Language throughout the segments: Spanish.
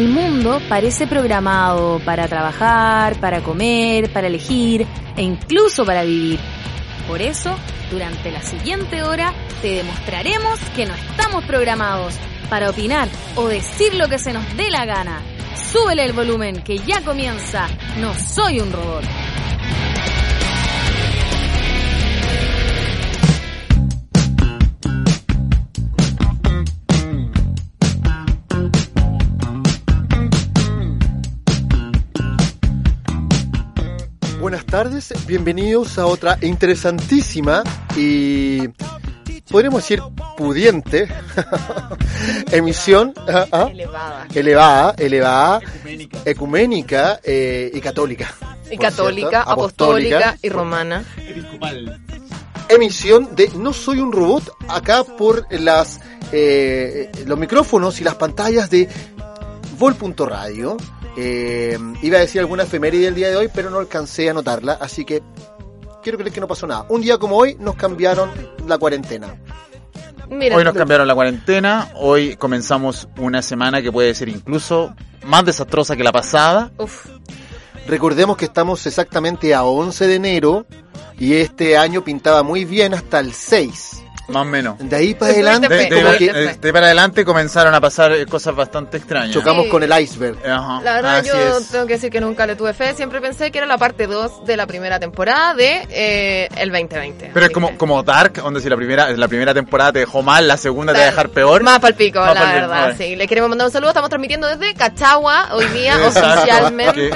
El mundo parece programado para trabajar, para comer, para elegir e incluso para vivir. Por eso, durante la siguiente hora, te demostraremos que no estamos programados para opinar o decir lo que se nos dé la gana. Súbele el volumen, que ya comienza. No soy un robot. Buenas tardes, bienvenidos a otra interesantísima y podríamos decir pudiente emisión ah, ah, Elevada. elevada, elevada, ecuménica eh, y católica. Y católica, cierto, apostólica y romana. Emisión de No Soy un Robot acá por las eh, los micrófonos y las pantallas de Vol.radio. Eh, iba a decir alguna efeméride del día de hoy, pero no alcancé a anotarla, así que quiero creer que no pasó nada. Un día como hoy nos cambiaron la cuarentena. Mira, Hoy nos cambiaron la cuarentena, hoy comenzamos una semana que puede ser incluso más desastrosa que la pasada. uf, Recordemos que estamos exactamente a 11 de enero y este año pintaba muy bien hasta el 6. Más o menos. De ahí para adelante, De, que que- eh, de para adelante comenzaron a pasar cosas bastante extrañas. chocamos Sí. con el iceberg. Ajá, La verdad, así yo es. tengo que decir que nunca le tuve fe. Siempre pensé que era la parte 2 de la primera temporada de eh, el 2020. Pero es como, que- como Dark, donde si la primera, la primera temporada te dejó mal, la segunda te va a dejar peor. Más palpico, Más la palpico, verdad. vale. Sí, le queremos mandar un saludo. Estamos transmitiendo desde Cachagua hoy día, oficialmente.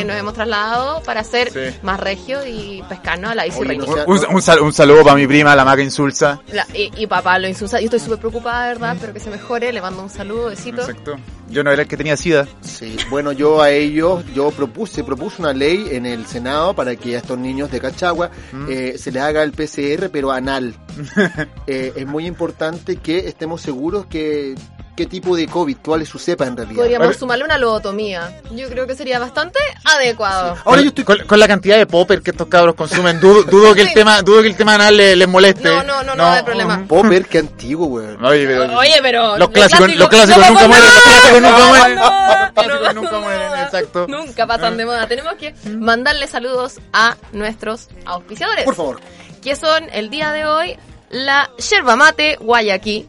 Eh, nos hemos trasladado para ser Sí. más regio y pescarnos a la sea- Un, un sal- un saludo para mi prima, la maca insulsa. La- y, y papá lo insulta. Yo estoy súper preocupada, ¿verdad? Pero que se mejore. Le mando un saludo, besito. Exacto. Yo no era el que tenía sida. Sí, bueno, yo a ellos, yo propuse, propuse una ley en el Senado para que a estos niños de Cachagua Mm. eh, se les haga el PCR, pero anal. Eh, es muy importante que estemos seguros que qué tipo de COVID, cuál es su cepa en realidad. Podríamos sumarle una lobotomía. Yo creo que sería bastante adecuado. Ahora yo estoy con, con la cantidad de popper que estos cabros consumen, dudo, dudo que el Sí. tema, dudo que el tema anal les, les moleste. No, no, no, no hay problema. Popper, qué antiguo, weón. Oye, pero, Oye, pero. los clásicos, los clásicos no, nunca no, mueren, los clásicos no, nunca no, mueren. no, Los clásicos no, nunca mueren, exacto. Nunca pasan de moda. Tenemos que mandarle saludos a nuestros auspiciadores. Por favor. Que son el día de hoy la Yerba Mate Guayaquí.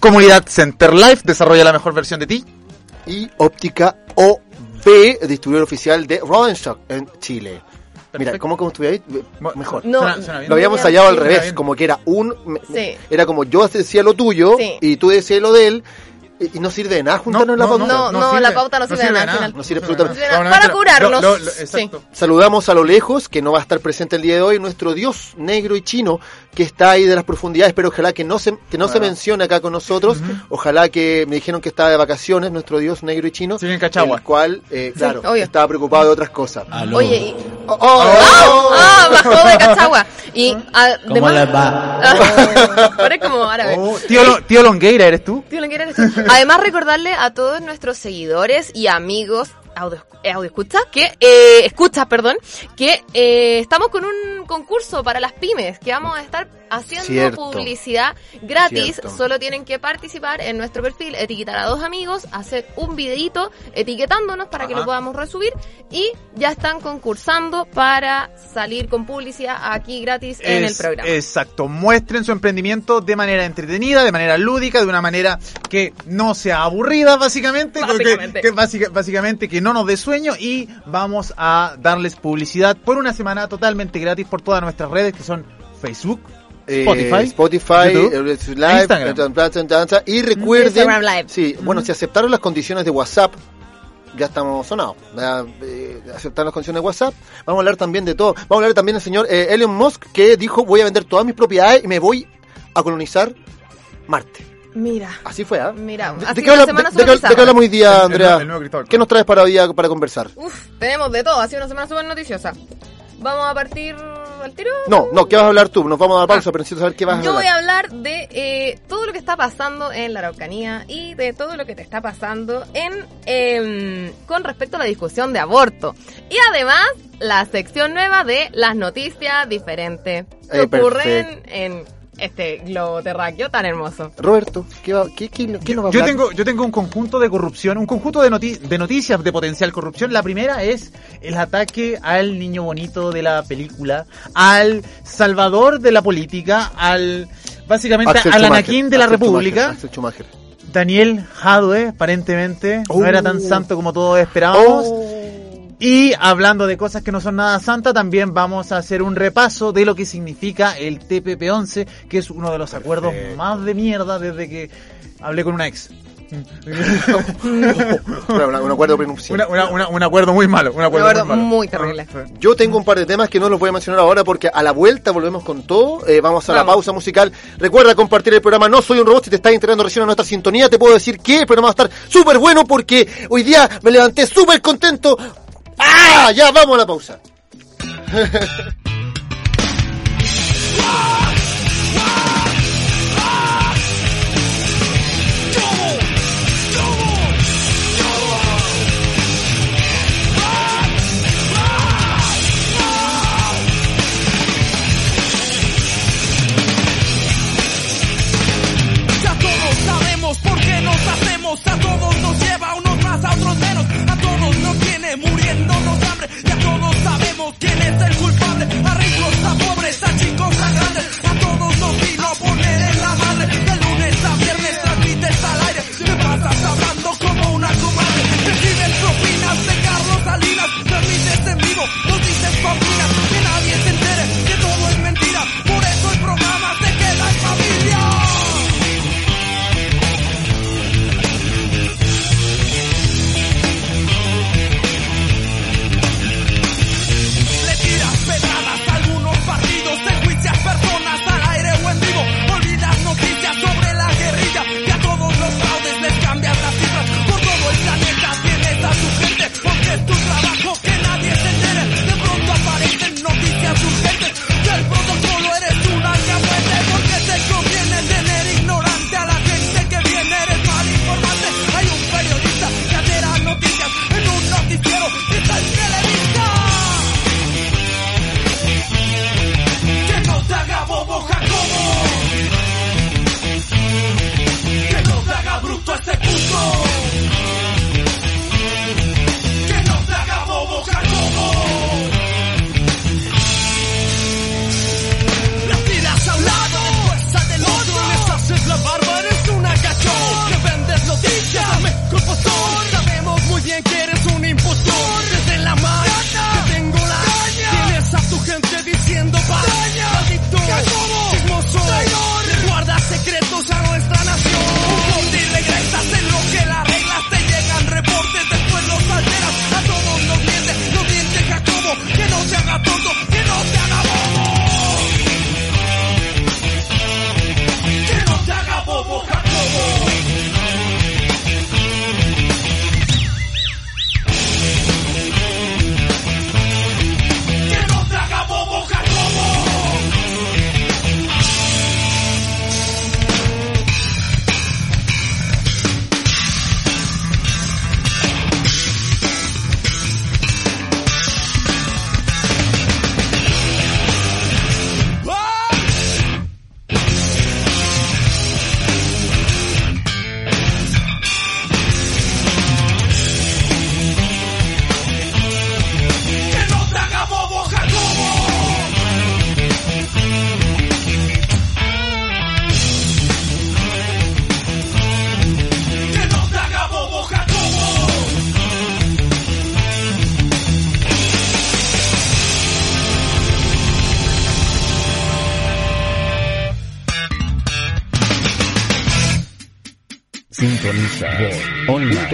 Comunidad Center Life desarrolla la mejor versión de ti. Y Óptica OB, distribuidor oficial de Rodenstock en Chile. Mira. ¿cómo, cómo estuve ahí? Mejor. No, Suena- suena bien. Lo habíamos hallado al revés, bien. como que era un... Sí. Era como yo decía lo tuyo Sí. y tú decías lo de él y, y no sirve de nada juntarnos en la pauta. no, no, la pauta no sirve de nada. No sirve absolutamente nada. Para curarnos. Lo- lo- exacto. Saludamos a lo lejos, que no va a estar presente el día de hoy, nuestro dios negro y chino, que está ahí de las profundidades, pero ojalá que no se, que no se mencione acá con nosotros. Ojalá que me dijeron que estaba de vacaciones, nuestro dios negro y chino. Sigue en Cachagua. El cual, eh, claro, estaba preocupado de otras cosas. Oye, y. Oh, oh, oh. ¡Ah! Bajó de Cachagua. Y ¿Cómo además. les va? Ah, Parece como. Tío, Lo- tío Longueira, ¿eres tú? Tío, ¿le quieres decir? Además, recordarle a todos nuestros seguidores y amigos audio, eh, audio escucha, que eh, escuchas, perdón, que eh, estamos con un concurso para las pymes, que vamos a estar haciendo Cierto. publicidad gratis. Cierto. Solo tienen que participar en nuestro perfil, etiquetar a dos amigos, hacer un videito etiquetándonos para que lo podamos resubir y ya están concursando para salir con publicidad aquí gratis en el Es- programa. Exacto, muestren su emprendimiento de manera entretenida, de manera lúdica, de una manera que no sea aburrida, básicamente, que- Básicamente. que, básica- básicamente que no nos dé sueño y vamos a darles publicidad por una semana totalmente gratis por todas nuestras redes que son Facebook, Eh, Spotify, Spotify, YouTube, eh, Live, Instagram. y recuerden, Instagram Live. sí, bueno, si aceptaron las condiciones de WhatsApp, ya estamos sonados. Eh, aceptaron las condiciones de WhatsApp. Vamos a hablar también de todo. Vamos a hablar también del señor eh, Elon Musk que dijo voy a vender todas mis propiedades y me voy a colonizar Marte. Mira. Así fue, ¿ah? Mira, ¿De, ha de qué, una habla- semana de- de de qué hablamos hoy día, El- el Andrea? nuevo- nuevo ¿Qué nos traes para hoy día para conversar? Uf, tenemos de todo. Ha sido una semana súper noticiosa. Vamos a partir al tiro. No, no, ¿qué vas a hablar tú? Nos vamos a dar pausa, pero necesito saber qué vas a Ah. Yo voy hablar. a hablar de eh, todo lo que está pasando en la Araucanía y de todo lo que te está pasando en em, con respecto a la discusión de aborto. Y además, la sección nueva de las noticias diferentes que Eh, ocurren perfecto. en este globo terráqueo tan hermoso. Roberto, ¿qué, va- qué, qué- qué nos va a Yo hablar? tengo, yo tengo un conjunto de corrupción, un conjunto de, noti- de noticias de potencial corrupción. La primera es el ataque al niño bonito de la película, al salvador de la política, al básicamente Axel al Schumacher, anaquín de la Axel República. Schumacher, Axel Schumacher. Daniel Jadwe, aparentemente, Oh. no era tan santo como todos esperábamos. Oh. Y hablando de cosas que no son nada santa, también vamos a hacer un repaso de lo que significa el TPP-11, que es uno de los acuerdos más de mierda desde que hablé con una ex. Bueno, un acuerdo prenupcial. Una- una- una- un acuerdo muy malo. Un acuerdo, Un acuerdo muy, malo. muy terrible. Yo tengo un par de temas que no los voy a mencionar ahora porque a la vuelta volvemos con todo. Eh, vamos a la pausa musical. Recuerda compartir el programa No Soy un Robot. Si te estás integrando recién a nuestra sintonía, te puedo decir que el programa va a estar súper bueno porque hoy día me levanté súper contento. ¡Ah! Ya, vamos a la pausa. quién es el culpable, a ricos, a pobres, a chicos, a grandes, a todos nos vino a poner en la madre, de lunes a viernes transmites al aire, te pasas hablando como una comadre, recibes propinas de Carlos Salinas, transmites en vivo, nos dices papinas,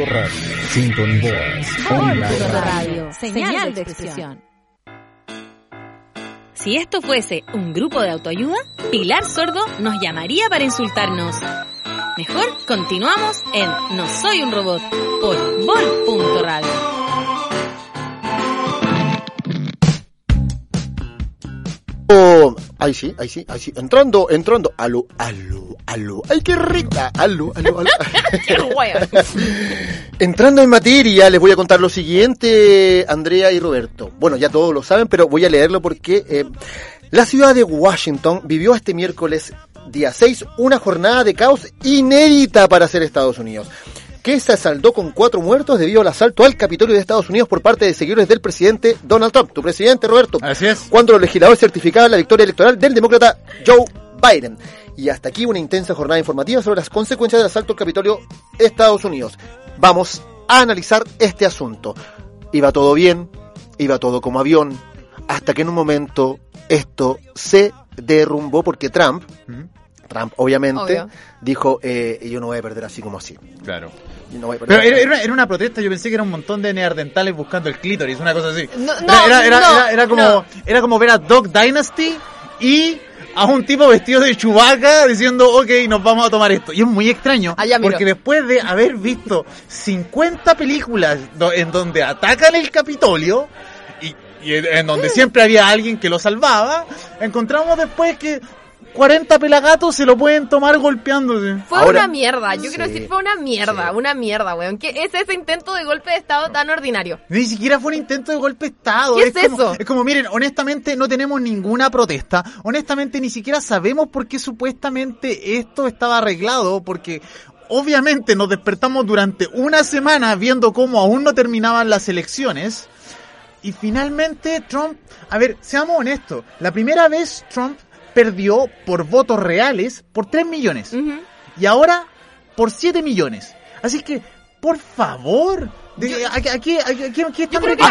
Radio. Sintoniza online. Radio, señal de expresión. Si esto fuese un grupo de autoayuda, Pilar Sordo nos llamaría para insultarnos. Mejor continuamos en No Soy un Robot por Vol.radio. ahí sí, ahí sí, ahí sí. Entrando, entrando. Aló, aló, aló. Ay, qué rica. Aló, aló, aló. Entrando en materia, les voy a contar lo siguiente, Andrea y Roberto. Bueno, ya todos lo saben, pero voy a leerlo porque eh, la ciudad de Washington vivió este miércoles, día 6, una jornada de caos inédita para ser Estados Unidos que se saldó con cuatro muertos debido al asalto al Capitolio de Estados Unidos por parte de seguidores del presidente Donald Trump, tu presidente Roberto. Así es. Cuando los legisladores certificaban la victoria electoral del demócrata Joe Biden. Y hasta aquí una intensa jornada informativa sobre las consecuencias del asalto al Capitolio de Estados Unidos. Vamos a analizar este asunto. Iba todo bien, iba todo como avión, hasta que en un momento esto se derrumbó porque Trump, Trump obviamente, Obvio. dijo, eh, yo no voy a perder así como así. Claro. Yo no voy a perder Pero era, una, era una protesta, yo pensé que era un montón de neandertales buscando el clítoris, una cosa así. No, Era- era, era, no, era, era como, no. era como ver a Dog Dynasty y a un tipo vestido de Chewbacca diciendo, ok, nos vamos a tomar esto. Y es muy extraño, Ah, porque después de haber visto 50 películas en donde atacan el Capitolio, y, y en en donde siempre había alguien que lo salvaba, encontramos después que 40 pelagatos se lo pueden tomar golpeándose. Fue Ahora- una mierda, yo quiero decir, fue una mierda, sí. una mierda, weón. ¿Qué es ese intento de golpe de estado tan ordinario? Ni siquiera fue un intento de golpe de Estado. ¿Qué es como, eso? Es como, miren, honestamente no tenemos ninguna protesta. Honestamente ni siquiera sabemos por qué supuestamente esto estaba arreglado, porque obviamente nos despertamos durante una semana viendo cómo aún no terminaban las elecciones. Y finalmente Trump, a ver, seamos honestos, la primera vez Trump perdió por votos reales por 3 millones y ahora por 7 millones. Así que, por favor, de- aquí, aquí, Yo creo que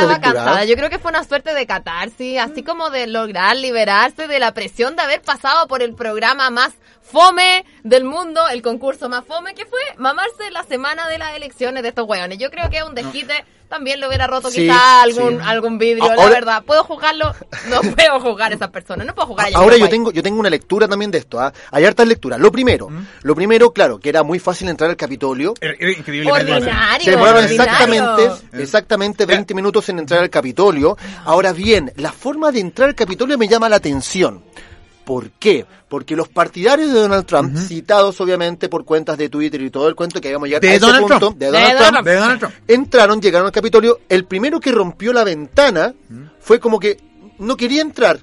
estaba cansada. Yo creo que fue una suerte de catarsis, así como de lograr liberarse de la presión de haber pasado por el programa más fome del mundo, el concurso más fome, que fue mamarse la semana de las elecciones de estos hueones. Yo creo que es un desquite. También lo hubiera roto Sí, quizá algún, sí. algún vidrio, la verdad. ¿Puedo juzgarlo? No puedo juzgar a esas personas. No puedo juzgar a Ahora yo tengo, yo tengo una lectura también de esto. ¿ah? Hay hartas lecturas. Lo primero, lo primero, claro, que era muy fácil entrar al Capitolio. Era- era increíblemente fácil. Ordinario. Se demoraron exactamente, exactamente 20 minutos en entrar al Capitolio. Ahora bien, la forma de entrar al Capitolio me llama la atención. ¿Por qué? Porque los partidarios de Donald Trump, citados obviamente por cuentas de Twitter y todo el cuento que llegar De a ese Donald punto, Trump. de Donald Trump, De Donald Trump. entraron, llegaron al Capitolio. El primero que rompió la ventana fue como que no quería entrar.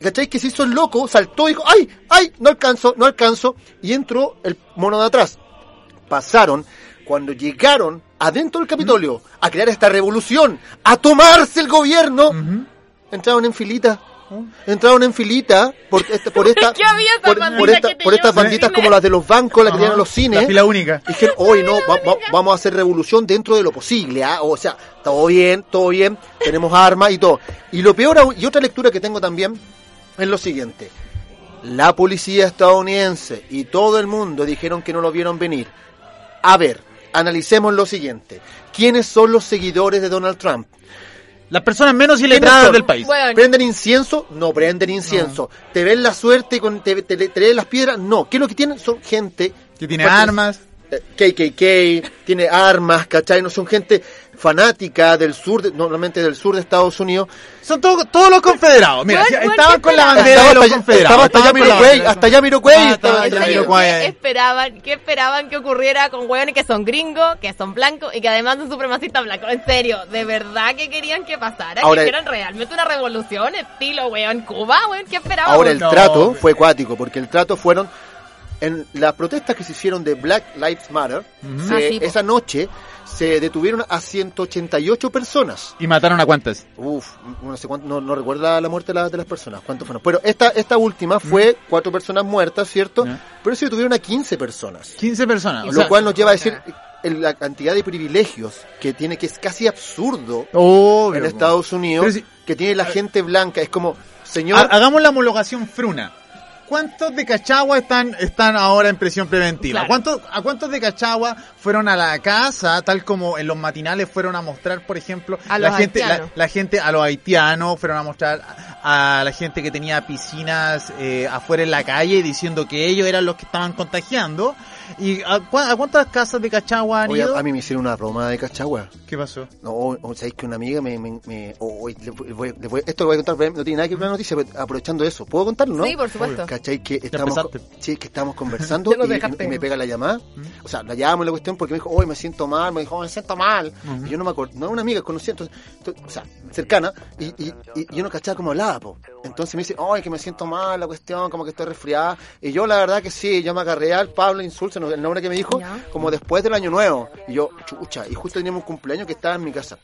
¿Cachai? Que se hizo el loco, saltó y dijo, ¡ay! ¡ay! No alcanzo, no alcanzo. Y entró el mono de atrás. Pasaron cuando llegaron adentro del Capitolio a crear esta revolución, a tomarse el gobierno. Entraron en filita. Entraron en filita por esta, por esta, qué había esa por, por esta- por estas banditas como las de los bancos, las que tienen los cines. La fila única. Dijeron, hoy no, va- va- vamos a hacer revolución dentro de lo posible, ¿ah? O sea, todo bien, todo bien, tenemos armas y todo. Y lo peor, aún- y otra lectura que tengo también, es lo siguiente. La policía estadounidense y todo el mundo dijeron que no lo vieron venir. A ver, analicemos lo siguiente. ¿Quiénes son los seguidores de Donald Trump? Las personas menos ¿Quiénes iletradas del país. Bueno, ¿Prenden incienso? No prenden incienso. ¿Te ven la suerte con te, te- te leen las piedras? No. ¿Qué es lo que tienen? Son gente Que tiene armas. eh, KKK, tiene armas, ¿cachai? No son gente fanática del sur, de- normalmente del sur de Estados Unidos. Son todo- todos los confederados. Mira, estaban con la bandera de los hasta- confederados. hasta Jamiroquai, bandera. hasta Ah, ahí. ¿Qué esperaban, ¿Qué esperaban que ocurriera con hueones que son gringos, que son blancos y que además son supremacistas blancos? En serio, ¿de verdad que querían que pasara? Ahora- ¿Que eran realmente una revolución estilo, weón, Cuba, weón? ¿Qué esperaban? Ahora el No, trato hombre. fue acuático, porque el trato fueron en las protestas que se hicieron de Black Lives Matter, se- Ah, sí, po. esa noche se detuvieron a 188 personas. ¿Y mataron a cuántas? Uf, no sé cuánto, no, no recuerdo la, muerte de, la- de las personas, cuántos fueron. Pero esta, esta última fue cuatro personas muertas, ¿cierto? Pero se detuvieron a 15 personas. 15 personas. O lo sea, cual nos lleva a decir la cantidad de privilegios que tiene, que es casi absurdo obvio, en. Estados Unidos, si- que tiene la gente blanca. Es como, señor, hagamos la homologación fruna. ¿Cuántos de Cachagua están, están ahora en prisión preventiva? Claro. ¿Cuántos, ¿A cuántos de Cachagua fueron a la casa, tal como en los matinales fueron a mostrar, por ejemplo, A la los gente, la, la gente, a los haitianos, fueron a mostrar a, a la gente que tenía piscinas eh, afuera en la calle diciendo que ellos eran los que estaban contagiando? ¿Y a, cua- a cuántas casas de Cachagua han Oye, ido? a mí me hicieron una broma de cachagua. ¿Qué pasó? No, o, o sabéis que una amiga me... me, me- o- o- le voy- le voy- le voy- esto lo voy a contar, no tiene nada que ver con la noticia, pero aprovechando eso. ¿Puedo contarlo, no? Sí, por supuesto. ¿Cachai? Que estamos, empezaste. sí, que estamos conversando y, me pega la llamada. O sea, la llamo en la cuestión porque me dijo, hoy me siento mal, me dijo, "Oh, me siento mal. Y yo no me acuerdo, no era una amiga conocida, entonces, entonces, o sea, cercana, y, y, y- y yo no cachaba cómo hablaba, po. Entonces me dice, ay, que me siento mal, la cuestión, como que estoy resfriada. Y yo, la verdad que sí, yo me agarré al Pablo El nombre que me dijo, Ya. como después del año nuevo. Y yo, chucha, y justo teníamos un cumpleaños que estaba en mi casa.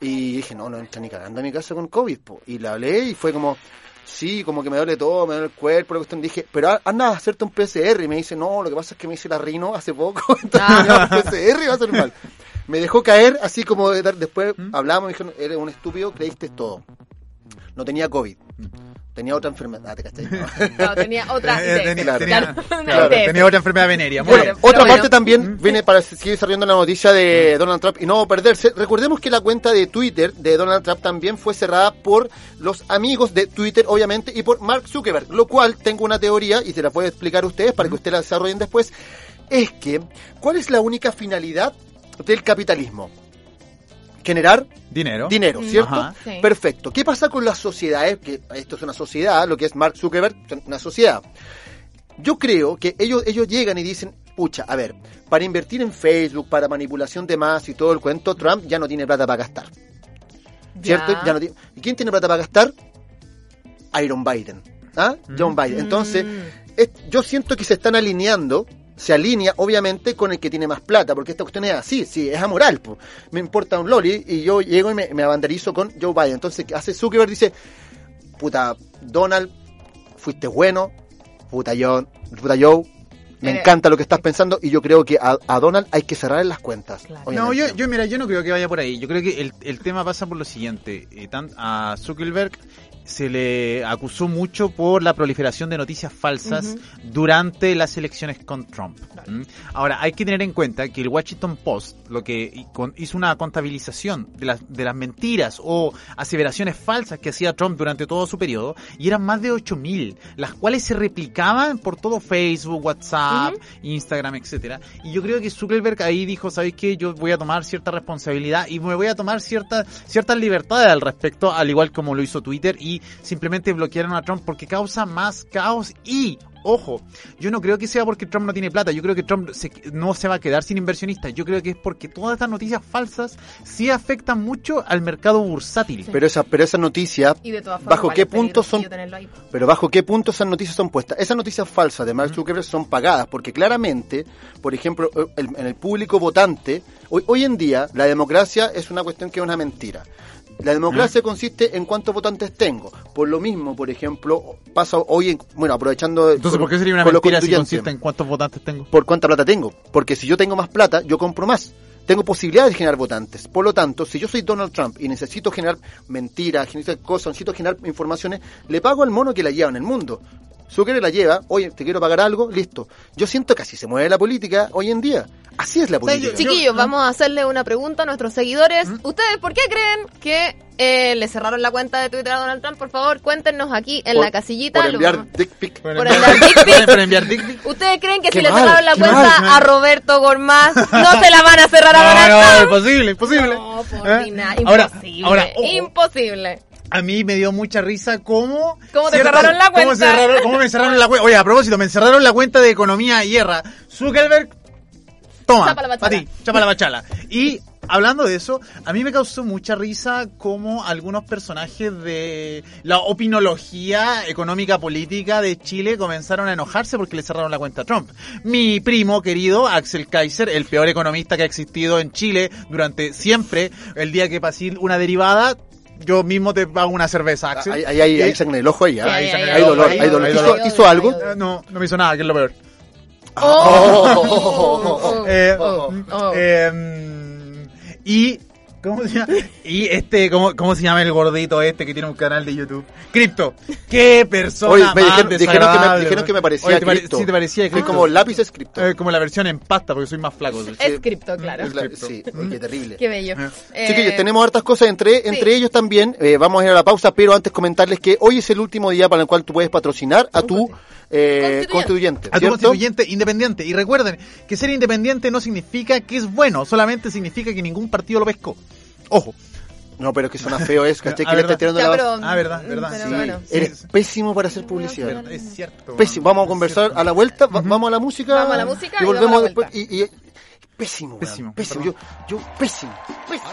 Y dije, no, no entra ni cagando a mi casa con COVID, po. Y le hablé y fue como, sí, como que me duele todo, me duele el cuerpo, la cuestión. Dije, pero a- anda a hacerte un PCR. Y me dice, no, lo que pasa es que me hice la rino hace poco, entonces Ah. me hago un PCR y va a ser mal. Me dejó caer, así como de después hablamos, me dijeron, eres un estúpido, creíste todo. No tenía COVID. Tenía otra enfermedad, ¿te cachai? No, tenía otra Eh, tenía, claro. tenía- Una claro, idea. tenía otra enfermedad venérea. Bueno, bien. otra parte bueno. también viene para seguir desarrollando la noticia de Donald Trump y no perderse. Recordemos que la cuenta de Twitter de Donald Trump también fue cerrada por los amigos de Twitter, obviamente, y por Mark Zuckerberg, lo cual tengo una teoría y se la puedo explicar a ustedes para que ustedes la desarrollen después. Es que, ¿cuál es la única finalidad del capitalismo? Generar Dinero. dinero, ¿cierto? Ajá. Perfecto. ¿Qué pasa con las sociedades? Que esto es una sociedad, lo que es Mark Zuckerberg, una sociedad. Yo creo que ellos, ellos llegan y dicen, pucha, a ver, para invertir en Facebook, para manipulación de más y todo el cuento, Trump ya no tiene plata para gastar. ¿Cierto? Ya. Ya no tiene- ¿Y quién tiene plata para gastar? Iron Biden. ¿Ah? John Biden. Entonces, Mm. es- yo siento que se están alineando, se alinea obviamente con el que tiene más plata, porque esta cuestión es así, sí, es amoral. po. Me importa un loli y yo llego y me, me abanderizo con Joe Biden. Entonces, ¿qué hace Zuckerberg? Dice, puta, Donald, fuiste bueno, puta John, puta Joe, me Eh, encanta lo que estás pensando y yo creo que a, a Donald hay que cerrar las cuentas. Claro. No, yo, yo, mira, yo no creo que vaya por ahí. Yo creo que el, el tema pasa por lo siguiente. Eh, tan- a Zuckerberg se le acusó mucho por la proliferación de noticias falsas durante las elecciones con Trump. ¿Mm? Ahora, hay que tener en cuenta que el Washington Post lo que hizo una contabilización de las, de las mentiras o aseveraciones falsas que hacía Trump durante todo su periodo y eran más de 8.000, las cuales se replicaban por todo Facebook, WhatsApp, Instagram, etcétera. Y yo creo que Zuckerberg ahí dijo, ¿sabéis qué? Yo voy a tomar cierta responsabilidad y me voy a tomar cierta, ciertas libertades al respecto, al igual como lo hizo Twitter y simplemente bloquearon a Trump porque causa más caos y Ojo, yo no creo que sea porque Trump no tiene plata, yo creo que Trump se- no se va a quedar sin inversionistas, yo creo que es porque todas estas noticias falsas sí afectan mucho al mercado bursátil. Pero esa, pero esa noticia, Y de todas formas, ¿bajo qué es puntos son. Pero bajo qué punto esas noticias son puestas. Esas noticias falsas de Mark Zuckerberg son pagadas porque claramente, por ejemplo, el- en el público votante, hoy, hoy en día la democracia es una cuestión que es una mentira. La democracia consiste en cuántos votantes tengo. Por lo mismo, por ejemplo, pasa hoy, en, bueno, aprovechando... Entonces, ¿por qué sería una mentira si consiste en cuántos votantes tengo? por cuánta plata tengo. Porque si yo tengo más plata, yo compro más. Tengo posibilidades de generar votantes. Por lo tanto, si yo soy Donald Trump y necesito generar mentiras, generar cosas, necesito generar informaciones, le pago al mono que la lleva en el mundo. Zuckerberg la lleva, oye, te quiero pagar algo, listo. Yo siento que así se mueve la política hoy en día. Así es la política. Chiquillos, vamos a hacerle una pregunta a nuestros seguidores. ¿Ustedes por qué creen que eh, le cerraron la cuenta de Twitter a Donald Trump? Por favor, cuéntenos aquí en Por- la casillita. Por enviar dick pic. Por enviar dick pic. Por enviar dick pic. ¿Ustedes creen que Qué si le mal, cerraron la cuenta mal. a Roberto Gormaz, no se la van a cerrar a Donald No, no, Trump? imposible, imposible. No, por ¿Eh? nada, Ahora, imposible. ahora, ojo, imposible. A mí me dio mucha risa cómo... ¿Cómo te cerraron la cómo cuenta? cerraron- cómo me cerraron la cuenta. Oye, a propósito, me cerraron la cuenta de Economía Hierra. Zuckerberg, toma, Chapa la a bachala. ti, chapa la bachala. Y hablando de eso, a mí me causó mucha risa cómo algunos personajes de la opinología económica política de Chile comenzaron a enojarse porque le cerraron la cuenta a Trump. Mi primo querido, Axel Kaiser, el peor economista que ha existido en Chile durante siempre, el día que pasé una derivada, yo mismo te pago una cerveza, Axel. Ahí hay, hay, hay sangre en el ojo ahí. ¿ah? Hay, hay- hay- hay dolor, hay- dolor. ¿Hizo, dolor. hizo algo? No, no me hizo nada, que es lo peor. Oh, Eh, oh, oh. eh, y ¿cómo se llama? Y este, ¿cómo, ¿cómo se llama el gordito este que tiene un canal de YouTube? Cripto. ¿Qué persona Oye, me más dijeron, dijeron que me, desagradable, dijeron que me weón. parecía Oye, te pare- cripto. Sí, te parecía Soy cripto. como lápiz escrito. Eh, como la versión en pasta, porque soy más flaco. Es cripto, claro. Sí, qué terrible. Qué bello. Eh, Chiquillos, tenemos hartas cosas entre, entre ellos también. eh, vamos a ir a la pausa, pero antes comentarles que hoy es el último día para el cual tú puedes patrocinar a tu eh, Constituyente. constituyente. A tu ¿cierto? constituyente independiente. Y recuerden que ser independiente no significa que es bueno, solamente significa que ningún partido lo pescó. Ojo. No, pero es que suena feo eso, ¿cachai? Ah, Que le verdad. estás tirando ya, la pero. Ah, verdad, verdad. pero Sí, bueno. eres pésimo para hacer publicidad. Verdad, Es cierto. Pésimo. Vamos a conversar a la vuelta, va- vamos a la música. Vamos a la música y y volvemos después. Y, y- pésimo, Pésimo, pésimo. Yo, yo, pésimo, pésimo.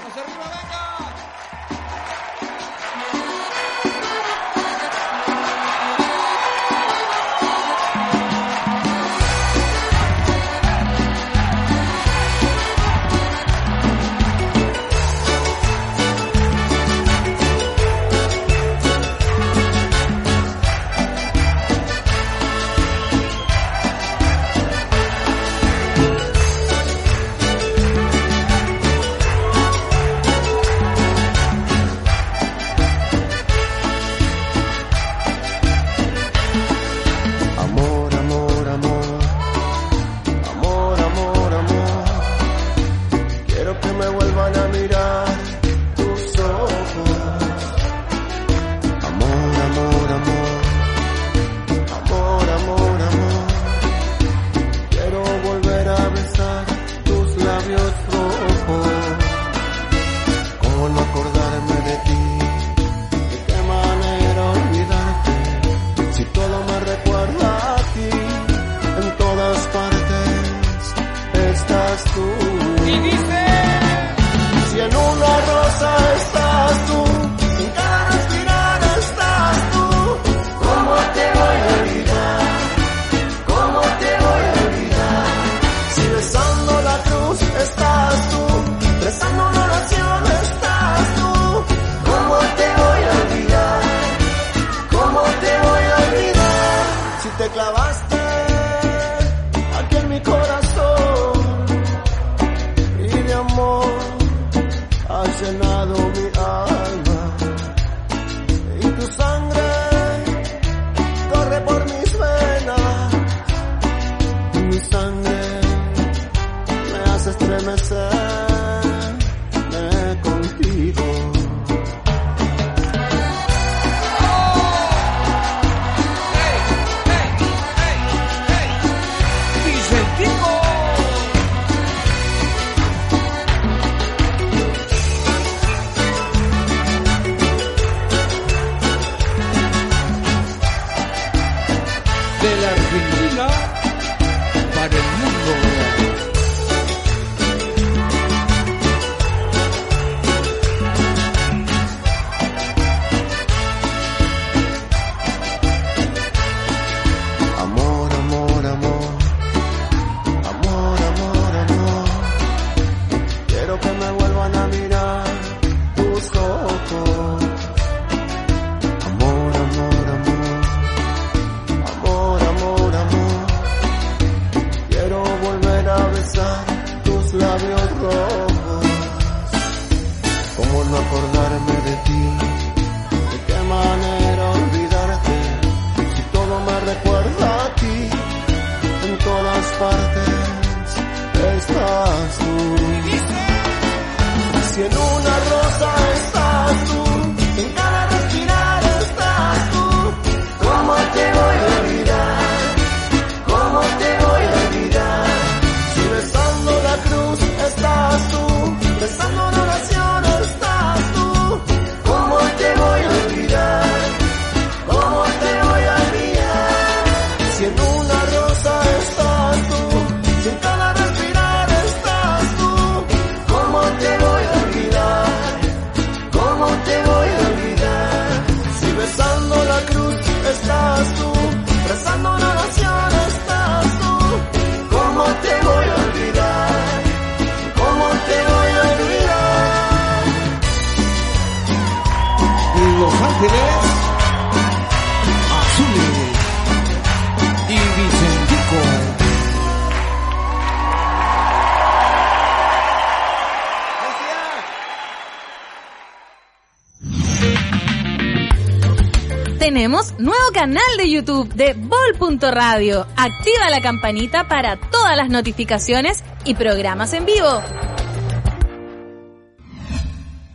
Canal de YouTube de Vol.radio. Activa la campanita para todas las notificaciones y programas en vivo.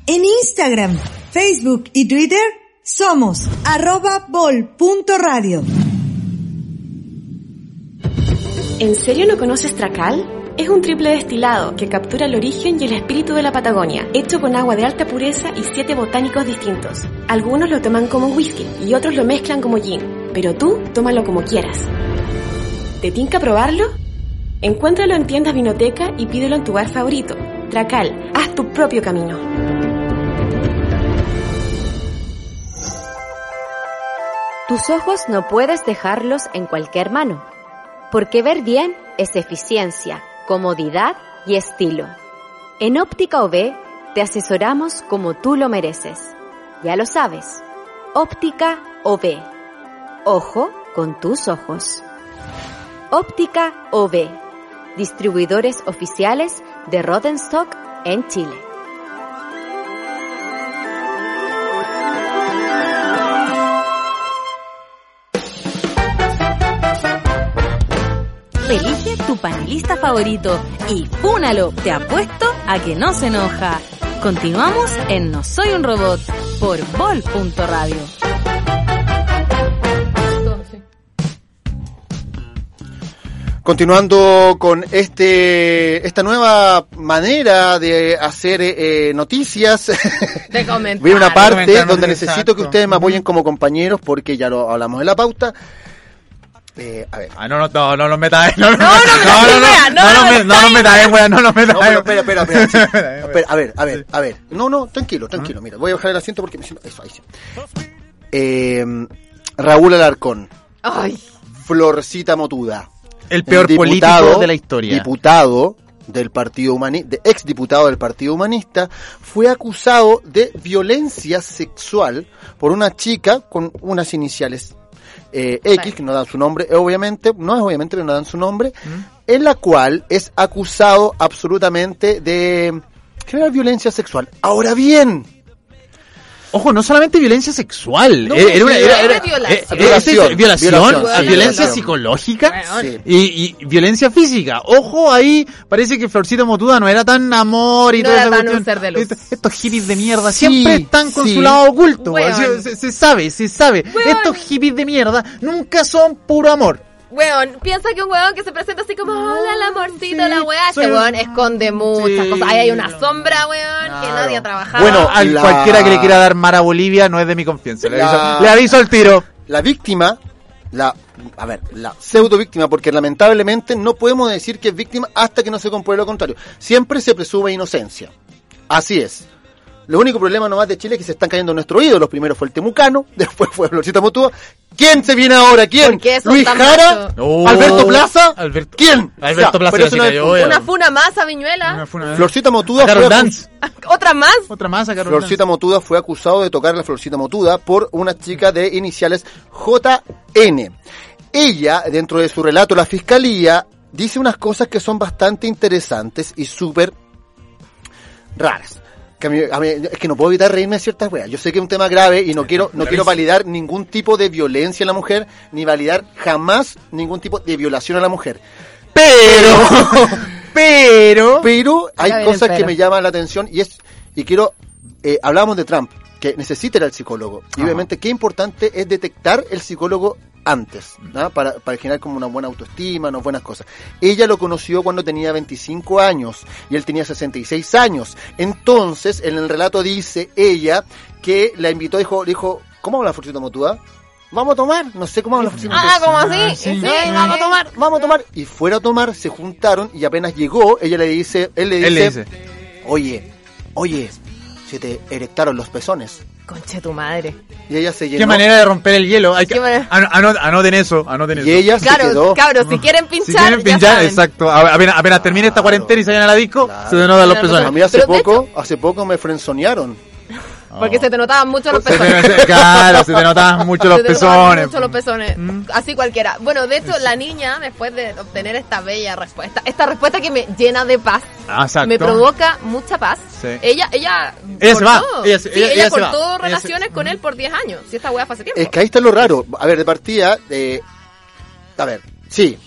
En Instagram, Facebook y Twitter somos arroba bol.radio. ¿En serio no conoces Tracal? Es un triple destilado que captura el origen y el espíritu de la Patagonia, hecho con agua de alta pureza y siete botánicos distintos. Algunos lo toman como whisky y otros lo mezclan como gin, pero tú tómalo como quieras. ¿Te tinca probarlo? Encuéntralo en tiendas vinoteca y pídelo en tu bar favorito. Tracal, haz tu propio camino. Tus ojos no puedes dejarlos en cualquier mano, porque ver bien es eficiencia, comodidad y estilo. En Óptica OB te asesoramos como tú lo mereces. Ya lo sabes, Óptica OB. Ojo con tus ojos. Óptica OB, distribuidores oficiales de Rodenstock en Chile. Tu panelista favorito y fúnalo, te apuesto a que no se enoja. Continuamos en No Soy un Robot por Vol.radio. Continuando con este esta nueva manera de hacer eh, noticias, De comentar. viene una parte Comentar donde necesito que ustedes me apoyen como compañeros porque ya lo hablamos en la pauta. Eh, a ver. Ah, no, no, no, no nos metas no, no, No, no no, no, no, no, me- no nos wea, no nos metas No, espera, espera, espera. Espera, A ver, a ver, a ver. No, no, tranquilo, tranquilo. Mira, voy a bajar el asiento porque me siento... Eso, ahí sí. Eh, Raúl Alarcón, Ay, Florcita Motuda. El peor político de la historia. Diputado del Partido Humanista, de ex diputado del Partido Humanista, fue acusado de violencia sexual por una chica con unas iniciales eh, X, que no dan su nombre, obviamente, no es obviamente, pero no dan su nombre, ¿Mm? en la cual es acusado absolutamente de generar violencia sexual. Ahora bien, Ojo, no solamente violencia sexual. No, era, una, era- era- violación. eh, eh, Violación, es- es- violación, violación, sí, violencia psicológica. Sí. y, y violencia física. Ojo, ahí parece que Florcita Motuda no era tan amor y No toda era esa tan cuestión. un ser de luz. Estos, hippies de mierda Sí, siempre están con sí. su lado oculto. Se, sabe, se sabe. Estos hippies de mierda nunca son puro amor. Weón, piensa que un weón que se presenta así como, hola, el amorcito, sí, la weá, este weón esconde muchas Sí. cosas. Ahí hay una sombra, weón, que nadie ha trabajado. Bueno, A la- cualquiera que le quiera dar mar a Bolivia no es de mi confianza. Le La- aviso, le aviso al tiro. la víctima, la, a ver, la pseudo víctima, porque lamentablemente no podemos decir que es víctima hasta que no se compruebe lo contrario. Siempre se presume inocencia. Así es. Lo único problema nomás de Chile es que se están cayendo nuestros ídolos. Primero fue el Temucano, después fue Florcita Motúa. ¿Quién se viene ahora? ¿Quién? ¿Por qué son ¿Luis Jara? Oh. ¿Alberto Plaza? Alberto- ¿Quién? Alberto O sea, Plaza es cayó. Una funa más a Viñuela. Una funa- Florcita Motuda Carol fue Dance. ¿Otra más? Otra más a Carol Florcita Motuda fue acusado de tocar a la Florcita Motuda por una chica de iniciales JN. Ella, dentro de su relato, la fiscalía dice unas cosas que son bastante interesantes y súper raras. Que a mí- a mí- es que no puedo evitar reírme de ciertas weas. Yo sé que es un tema grave y no quiero, no quiero validar ningún tipo de violencia en la mujer, ni validar jamás ningún tipo de violación a la mujer. Pero, Pero, pero hay cosas que me llaman la atención y es y quiero eh, hablamos de Trump que necesita ir al psicólogo y Ajá. obviamente qué importante es detectar el psicólogo antes ¿no? para, para generar como una buena autoestima unas buenas cosas ella lo conoció cuando tenía 25 años y él tenía 66 años entonces en el relato dice ella que la invitó dijo dijo ¿cómo habla Florcita Motuda? Vamos a tomar, no sé cómo habla Florcita Ah, Motuda. como así. Ah, sí. Vamos a tomar, vamos a tomar. Y fuera a tomar, se juntaron y apenas llegó, ella le dice, él le dice, él le dice. oye, oye, se te erectaron los pezones. Conche tu madre. Y ella se llenó. Qué manera de romper el hielo. Hay que, Qué manera. ano- ano- anoten eso, anoten eso. Y ella se Claro, quedó. cabros, si quieren pinchar, Si quieren pinchar, exacto. A- Apenas, apenas termine esta Claro, cuarentena y se vayan a la disco, claro. se denotan los Claro, A mí hace poco, hace poco me frenzonearon. Porque se te notaban mucho los Se te- pezones. claro, se te notaban mucho los Se te notaban pezones. mucho los pezones. Mm. Así cualquiera. Bueno, de hecho, la niña, después de obtener esta bella respuesta, esta respuesta que me llena de paz, Ah, exacto. me provoca mucha paz. Sí. Ella, ella, Ella se va, cortó. ella Sí, ella- ella ella se va. cortó Ella se- relaciones con él por 10 años. Si esta weá fue hace tiempo. Es que ahí está lo raro. A ver, de partida, eh, a ver, sí,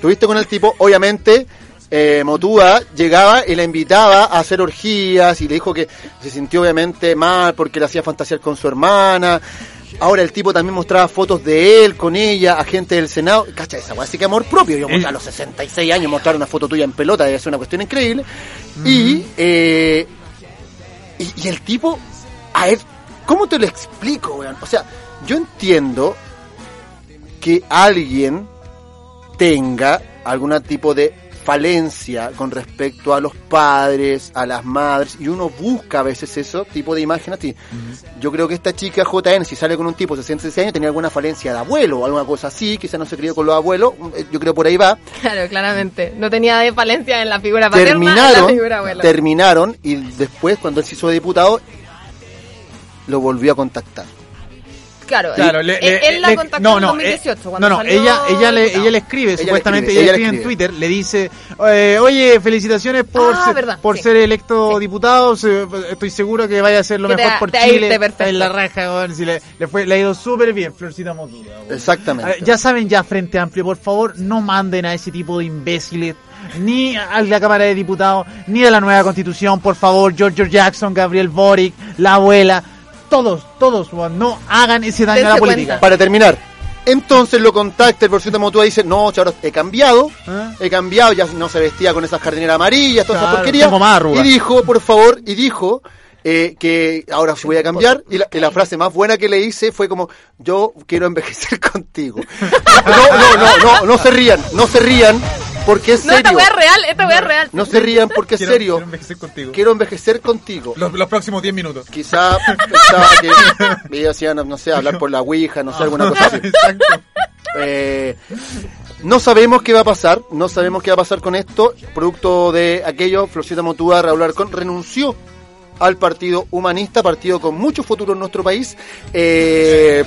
tuviste con el tipo, obviamente, eh, Motúa llegaba y la invitaba a hacer orgías y le dijo que se sintió obviamente mal porque le hacía fantasear con su hermana. Ahora el tipo también mostraba fotos de él con ella, a gente del Senado. Cacha, esa weá sí que amor propio. Yo El- a los 66 años mostrar una foto tuya en pelota debe ser una cuestión increíble. Y, eh, y, y el tipo, a ver, ¿cómo te lo explico, weón? O sea, yo entiendo que alguien tenga algún tipo de falencia con respecto a los padres, a las madres, y uno busca a veces eso tipo de imagen así. Yo creo que esta chica JN, si sale con un tipo de 66 años, tenía alguna falencia de abuelo o alguna cosa así, quizás no se crió con los abuelos, eh, yo creo por ahí va. Claro, claramente. No tenía de falencia en la figura paterna en la terminaron, figura terminaron y después cuando él se hizo diputado lo volvió a contactar. Claro, Claro, él, le- él la le- contactó no, en no, 2018. eh, cuando no, no, salió ella, ella le, ella le escribe, Ella supuestamente escribe, ella, ella le escribe en escribe. Twitter, le dice, eh, oye, felicitaciones por, Ah, ser, verdad, por sí. ser electo diputado, estoy seguro que vaya a hacer lo Que mejor por te Chile, perfecto. en la raja, si le, le, fue, le ha ido súper bien, Florcita Motuda. weón. Exactamente. Ya saben, ya Frente Amplio, por favor, no manden a ese tipo de imbéciles, ni a la Cámara de Diputados, ni a la nueva Constitución, por favor, George Jackson, Gabriel Boric, la abuela, todos, todos, weón, no hagan ese daño a la política. cuenta. Para terminar, entonces lo contacta el porcito Motúa y dice, no, ahora he cambiado, ¿Ah? he cambiado, ya no se vestía con esas jardineras amarillas, todas esas Claro, tengo más arrugas. Y dijo, por favor, y dijo eh, que ahora sí voy a cambiar. Y la, y la frase más buena que le hice fue como, yo quiero envejecer contigo. No, no, no, no, no se rían, no se rían, porque es No, esta serio. weá es real, esta weá es real. No se rían porque es Quiero- serio. quiero envejecer contigo. Quiero envejecer contigo. Los, los próximos 10 minutos. Quizá pensaba que ellos iban no sé, hablar por la Ouija, no sé, alguna cosa así. Exacto. Eh, no sabemos qué va a pasar, no sabemos qué va a pasar con esto. Producto de aquello, Florcita Motúa, Raúl Arcón renunció al Partido Humanista, partido con mucho futuro en nuestro país. Eh,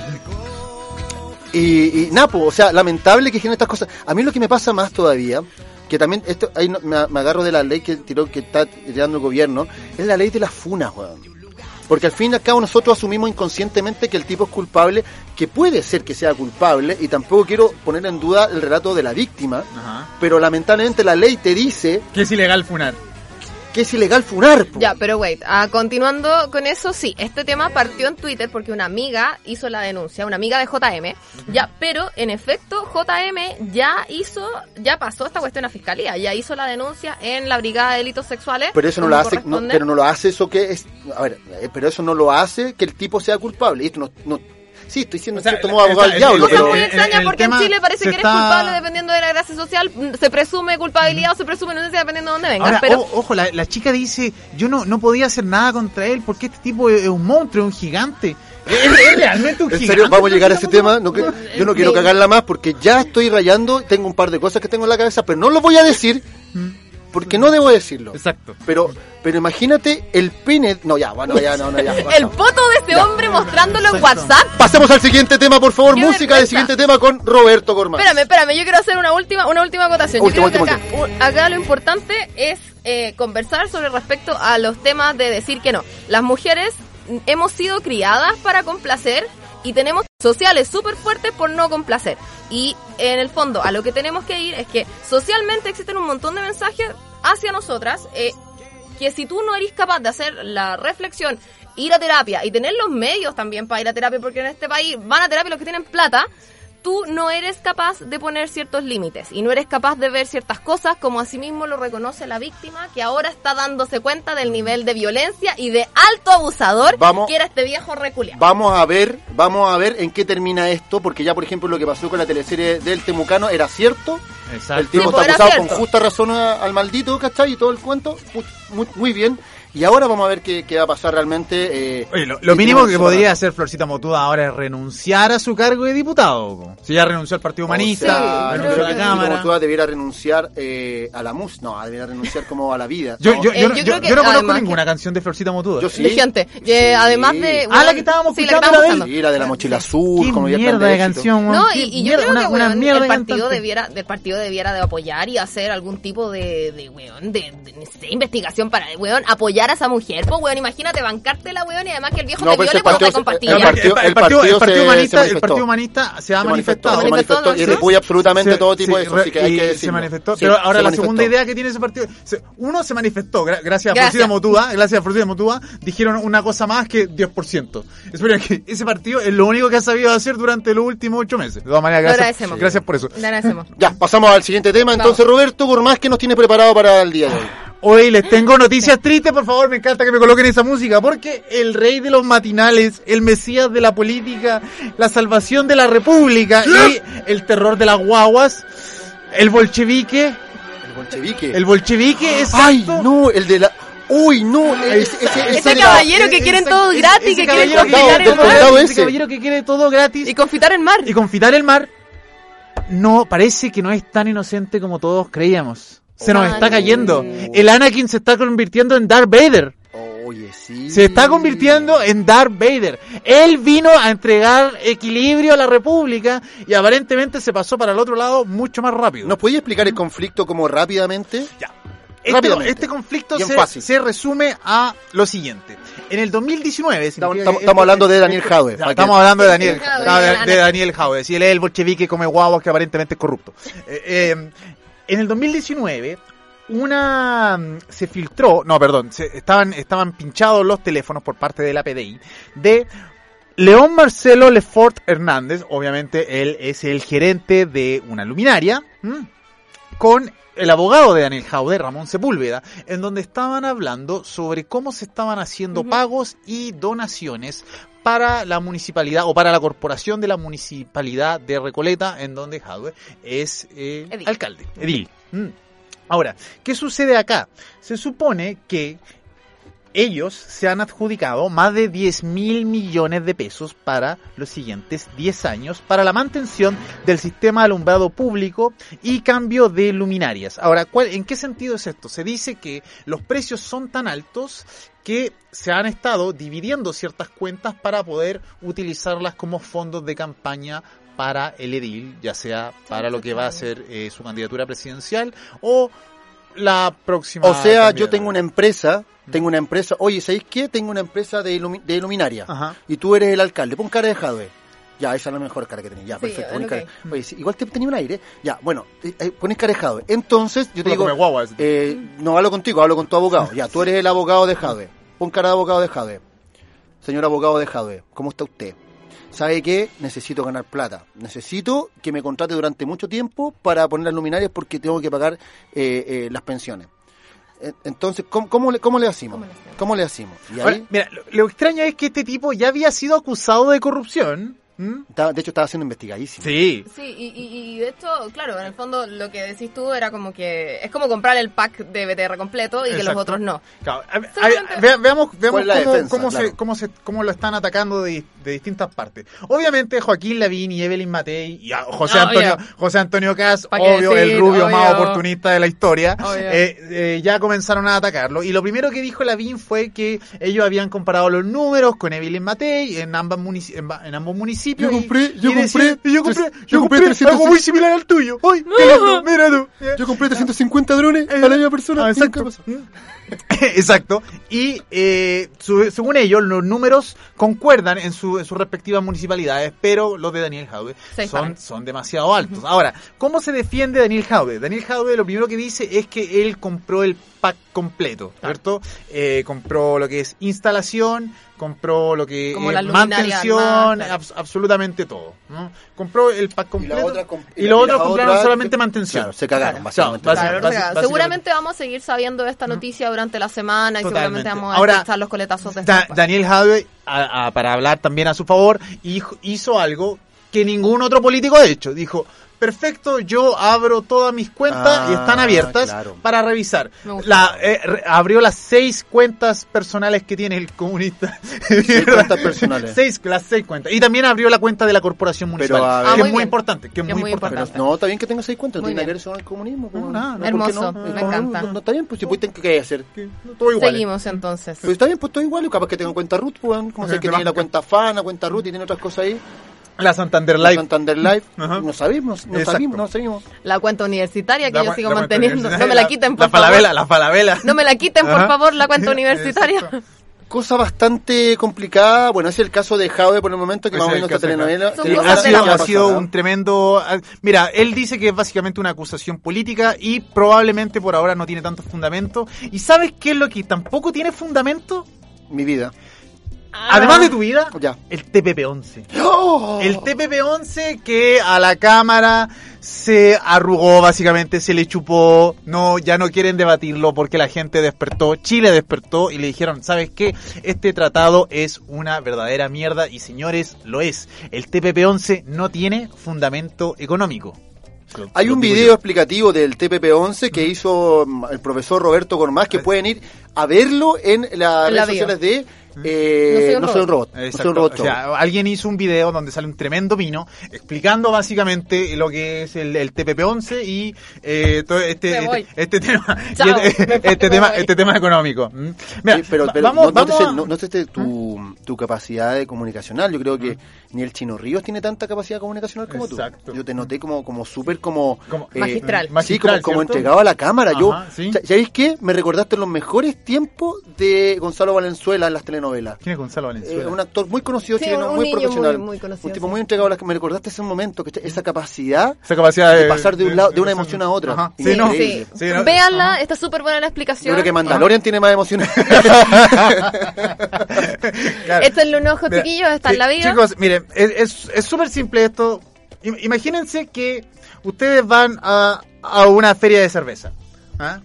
y, y Napo, o sea, lamentable que generen estas cosas. A mí lo que me pasa más todavía, que también esto ahí me, me agarro de la ley que tiró que está tirando el gobierno, es la ley de las funas, weón. Porque al fin y al cabo nosotros asumimos inconscientemente que el tipo es culpable, que puede ser que sea culpable, y tampoco quiero poner en duda el relato de la víctima, Ajá. pero lamentablemente la ley te dice Que es ilegal funar. Que es ilegal funar. po. Ya, pero wait, ah, continuando con eso, sí, este tema partió en Twitter porque una amiga hizo la denuncia, una amiga de JM, ya, pero en efecto JM ya hizo, ya pasó esta cuestión a fiscalía, ya hizo la denuncia en la Brigada de Delitos Sexuales. Pero eso no lo hace, no, pero no lo hace eso que es, a ver, eh, pero eso no lo hace que el tipo sea culpable. Y esto no, no sí, estoy siendo O sea, en cierto modo abogado el- del diablo, Cosa pero muy extraña el porque en Chile parece que eres está- culpable dependiendo de la gracia social, mm, se presume culpabilidad o se presume inocencia dependiendo de dónde vengas, Ahora, pero o- ojo, la, la chica dice, yo no, no podía hacer nada contra él porque este tipo es, un monstruo, es un gigante. Es, es realmente un En gigante. serio, vamos a llegar a ese tema. No, que- yo no quiero cagarla más porque ya estoy rayando. Tengo un par de cosas que tengo en la cabeza, pero no lo voy a decir porque no debo decirlo. Exacto. Pero, pero imagínate el pene. No, ya, bueno, ya, no, no, ya. el poto de este hombre mostrándolo en. WhatsApp. Pasemos al siguiente tema, por favor. Qué Música del siguiente tema con Roberto Gormaz. Espérame, espérame, yo quiero hacer una última, una última acotación. Yo Último, creo que acá, acá lo importante es eh, conversar sobre respecto a los temas de decir que no. Las mujeres hemos sido criadas para complacer y tenemos sociales súper fuertes por no complacer. Y en el fondo, a lo que tenemos que ir es que socialmente existen un montón de mensajes hacia nosotras eh, que si tú no eres capaz de hacer la reflexión, ir a terapia y tener los medios también para ir a terapia, porque en este país van a terapia los que tienen plata, tú no eres capaz de poner ciertos límites y no eres capaz de ver ciertas cosas como asimismo lo reconoce la víctima que ahora está dándose cuenta del nivel de violencia y de alto abusador Vamos. que era este viejo reculiado. Vamos a ver, vamos a ver en qué termina esto, porque ya por ejemplo lo que pasó con la teleserie del Temucano era cierto. El Exacto. tipo Sí, está acusado con justa razón a- al maldito, ¿cachai? Y todo el cuento, muy, muy bien. Y ahora vamos a ver qué, qué va a pasar realmente. eh, Oye, lo, lo y mínimo que separado. podría hacer Florcita Motuda ahora es renunciar a su cargo de diputado. Si ya renunció al Partido O sea, Humanista, yo renunció a que la Cámara. Motúa debiera renunciar eh, a la mus, no, debiera renunciar como a la vida. Yo, Eh, yo, yo yo- creo que yo no conozco ninguna que- canción de Florcita Motuda. Yo sí. De gente. Eh, Sí. además de... Ah, la que estábamos sí, escuchando, que la de estábamos. Sí, la de la mochila azul, Qué como ya mierda de canción, No, y, yo creo una, que una weón, mierda el partido debiera, del partido debiera de apoyar y hacer algún tipo de, de weón, de, de, investigación para, weón, apoyar a esa mujer. Pues, weón, imagínate bancártela, weón, y además que el viejo No, te pues viole el cuando partido se- pastillas. el partido- el partido, partido el partido se- humanista, se el manifestó. partido humanista se ha Se manifestado. se manifestó y repudia absolutamente Se- todo tipo de eso, así que hay que se decirlo. manifestó. Sí, pero ahora se la manifestó. segunda idea que tiene ese partido, se- uno se manifestó, gra- gracias a Gracias. Forcida Motúa, gracias a Forcida Motúa, dijeron una cosa más que 10%. Espera que ese partido es lo único que ha sabido hacer durante los últimos ocho meses. De todas maneras, Lo gracias, agradecemos. gracias por eso. Le agradecemos. Ya, pasamos al siguiente tema. Entonces, Roberto Gourmaz, ¿qué nos tiene preparado para el día de hoy? Hoy les tengo noticias tristes, por favor, me encanta que me coloquen esa música, porque el rey de los matinales, el mesías de la política, la salvación de la república y el terror de las guaguas, el bolchevique, El bolchevique. el bolchevique es Ay, no, el de la... Uy, no, ese, ese, ese Ese de la- caballero que quieren todo gratis, que quieren confitar el mar ese. caballero que quiere todo gratis y confitar el mar. y confitar el mar, no, parece que no es tan inocente como todos creíamos. Se nos está cayendo. El Anakin se está convirtiendo en Darth Vader. Oye, sí. Se está convirtiendo en Darth Vader. Él vino a entregar equilibrio a la República y aparentemente se pasó para el otro lado mucho más rápido. ¿Nos podías explicar el conflicto como rápidamente? Ya. Este, Rápidamente. este conflicto se, resume a lo siguiente. En el 2019... Estamos, este- hablando de Daniel Jadwe. Estamos hablando de Daniel, Jadwe, de, Daniel Jaude. Si él es el bolchevique que come guaguas que aparentemente es corrupto. Eh, eh, en el 2019, una mm, se filtró, no, perdón, se- estaban, estaban pinchados los teléfonos por parte de la PDI de León Marcelo Lefort Hernández, obviamente él es el gerente de una luminaria, ¿m? Con el abogado de Daniel Jaude, Ramón Sepúlveda, en donde estaban hablando sobre cómo se estaban haciendo pagos y donaciones para la municipalidad o para la corporación de la municipalidad de Recoleta, en donde Jaude es eh, Edil. alcalde, edil. Mm. Ahora, ¿qué sucede acá? Se supone que ellos se han adjudicado más de 10 mil millones de pesos para los siguientes 10 años para la mantención del sistema alumbrado público y cambio de luminarias. Ahora, ¿cuál, ¿en qué sentido es esto? Se dice que los precios son tan altos que se han estado dividiendo ciertas cuentas para poder utilizarlas como fondos de campaña para el edil, ya sea para lo que va a ser eh, su candidatura presidencial o la próxima. O sea, yo tengo una empresa, tengo una empresa, oye, ¿sabéis qué? Tengo una empresa de, ilumi- de luminaria. Ajá. Y tú eres el alcalde, pon cara de Jadwe. Ya, esa es la mejor cara que tenés. Ya, Sí, perfecto. lo cara- que- Oye, igual te tenía un aire. Ya, bueno, eh, eh, pones cara de Jadwe. Entonces, yo te digo, guagua eh, no hablo contigo, hablo con tu abogado. Ya, tú eres el abogado de Jadwe. Pon cara de abogado de Jadwe. Señor abogado de Jadwe, ¿cómo está usted? ¿Sabe qué? Necesito ganar plata. Necesito que me contrate durante mucho tiempo para poner las luminarias porque tengo que pagar eh, eh, las pensiones. Entonces, ¿cómo, cómo le, cómo le hacemos? ¿Cómo le hacemos? ¿Cómo le hacemos? Y Ahora, ahí, mira, lo, lo extraño es que este tipo ya había sido acusado de corrupción. ¿M? estaba- de hecho, estaba siendo investigadísimo. Sí. Sí, y, y, y de hecho, claro, en el fondo lo que decís tú era como que es como comprar el pack de BTR completo y que los Exacto. otros no. Claro, Solamente- veamos veamos ¿Cuál es la cómo, defensa? cómo Claro. se, cómo, se, cómo lo están atacando de, de distintas partes. Obviamente Joaquín Lavín y Evelyn Matei y a- José, No, Antonio, obvio. José Antonio Cas, ¿Pa' qué obvio, decir? el rubio más Obvio. oportunista de la historia, eh, eh, ya comenzaron a atacarlo. Y lo primero que dijo Lavín fue que ellos habían comparado los números con Evelyn Matei en, ambas munici- en, ba- en ambos municipios. Yo y- compré- y yo decían- compré y yo compré, tres- yo yo compré compré 300 algo muy similar al tuyo. ¡Ay, qué lindo! Mira tú. Yo compré 350 drones a la misma persona. Ah, ¿y exacto. Exacto. Y eh, su- según ellos, los números concuerdan en, su, en sus respectivas municipalidades, pero los de Daniel Jaude son, son demasiado altos. Ahora, ¿cómo se defiende Daniel Jaude? Daniel Jaude lo primero que dice es que él compró el pack completo, ¿cierto? Eh, compró lo que es instalación, compró lo que Como es la luminaria mantención, armada, claro. abs- absolutamente todo. ¿no? Compró el pack completo. y los otros compraron solamente mantención. Claro, se cagaron, básicamente. Claro, seguramente vamos a seguir sabiendo de esta noticia durante la semana y Totalmente. seguramente vamos a Ahora, escuchar los coletazos de Da- esta Daniel Jadwe, a- a- para hablar también a su favor, hizo algo que ningún otro político ha hecho. Dijo, perfecto, yo abro todas mis cuentas Ah, y están abiertas claro. para revisar. La, eh, re- abrió las seis cuentas personales que tiene el comunista. Seis cuentas personales. Seis, las seis cuentas. Y también abrió la cuenta de la corporación municipal. ver- que Ah, es muy importante. Que es Que muy, muy importante. importante. No, está bien que tenga seis cuentas, no Muy tiene nada que ver eso con el comunismo. No, ¿cómo? nada, ¿por qué Hermoso, no? me encanta. No, no, está bien, pues si pues, ¿qué hacer? Todo igual. Seguimos entonces. Pero está bien, pues todo igual, capaz que tenga cuenta root, pues, como sé que tiene la que- cuenta fan, la cuenta root y tiene otras cosas ahí. La Santander La Live. Santander Live, Ajá. no sabemos, no Exacto. sabemos, no sabemos. La cuenta universitaria que La yo sigo la manteniendo. No me la quiten, La por favor. falabela, la falabela. No me la quiten, por Ajá. favor, la cuenta universitaria. Exacto. Cosa bastante complicada, bueno, es el caso de Jaude por el momento, que es esta caso de telenovela. Ha sido, la ha un tremendo... ah, Mira, él dice que es básicamente una acusación política y probablemente por ahora no tiene tanto fundamento. ¿Y sabes qué es lo que tampoco tiene fundamento? Mi vida. Además de tu vida, Ya. el TPP-11. ¡Oh! El TPP-11 que a la Cámara se arrugó básicamente, se le chupó, no, ya no quieren debatirlo porque la gente despertó, Chile despertó y le dijeron, ¿sabes qué? Este tratado es una verdadera mierda y señores, lo es. El TPP-11 no tiene fundamento económico. Lo- Hay lo un video yo. explicativo del TPP-11 que hizo mm, el profesor Roberto Gormaz, que pueden ir a verlo en las la redes bio. sociales de eh, No soy un robot. No soy un robot O show. sea, alguien hizo un video donde sale un tremendo vino explicando básicamente lo que es el, el TPP-11 y eh, todo este, este, este tema Chao, y este, este tema este tema económico. ¿Mm? Mira, Sí, pero, pero vamos, no, no vamos sé, a- no- no sé este, tu, tu capacidad de comunicacional. Yo creo que ni el Chino Ríos tiene tanta capacidad comunicacional como Exacto. tú. Yo te noté como, como súper como... Como- eh, Magistral. Sí, Magistral, como, como entregado a la cámara. Yo, Ajá, sí. Sa- ¿Sabéis qué? Me recordaste los mejores tiempos de Gonzalo Valenzuela en las telenovelas. ¿Quién es Gonzalo Eh, Valenzuela? un actor muy conocido Sí, chileno, un muy niño profesional. muy- muy conocido, un tipo sí. muy entregado a las que me recordaste ese momento, que esa capacidad Esa capacidad de pasar de un lado, de una emoción a otra. Ajá. Sí, Sí, no. Sí. Sí. Véanla, está súper buena la Yo explicación. creo que Mandalorian tiene más emociones. Claro. Échenle un ojo, chiquillos, está en sí, la vida. Chicos, miren, es- súper simple esto. Im- Imagínense que ustedes van a, a una feria de cerveza. ¿ah?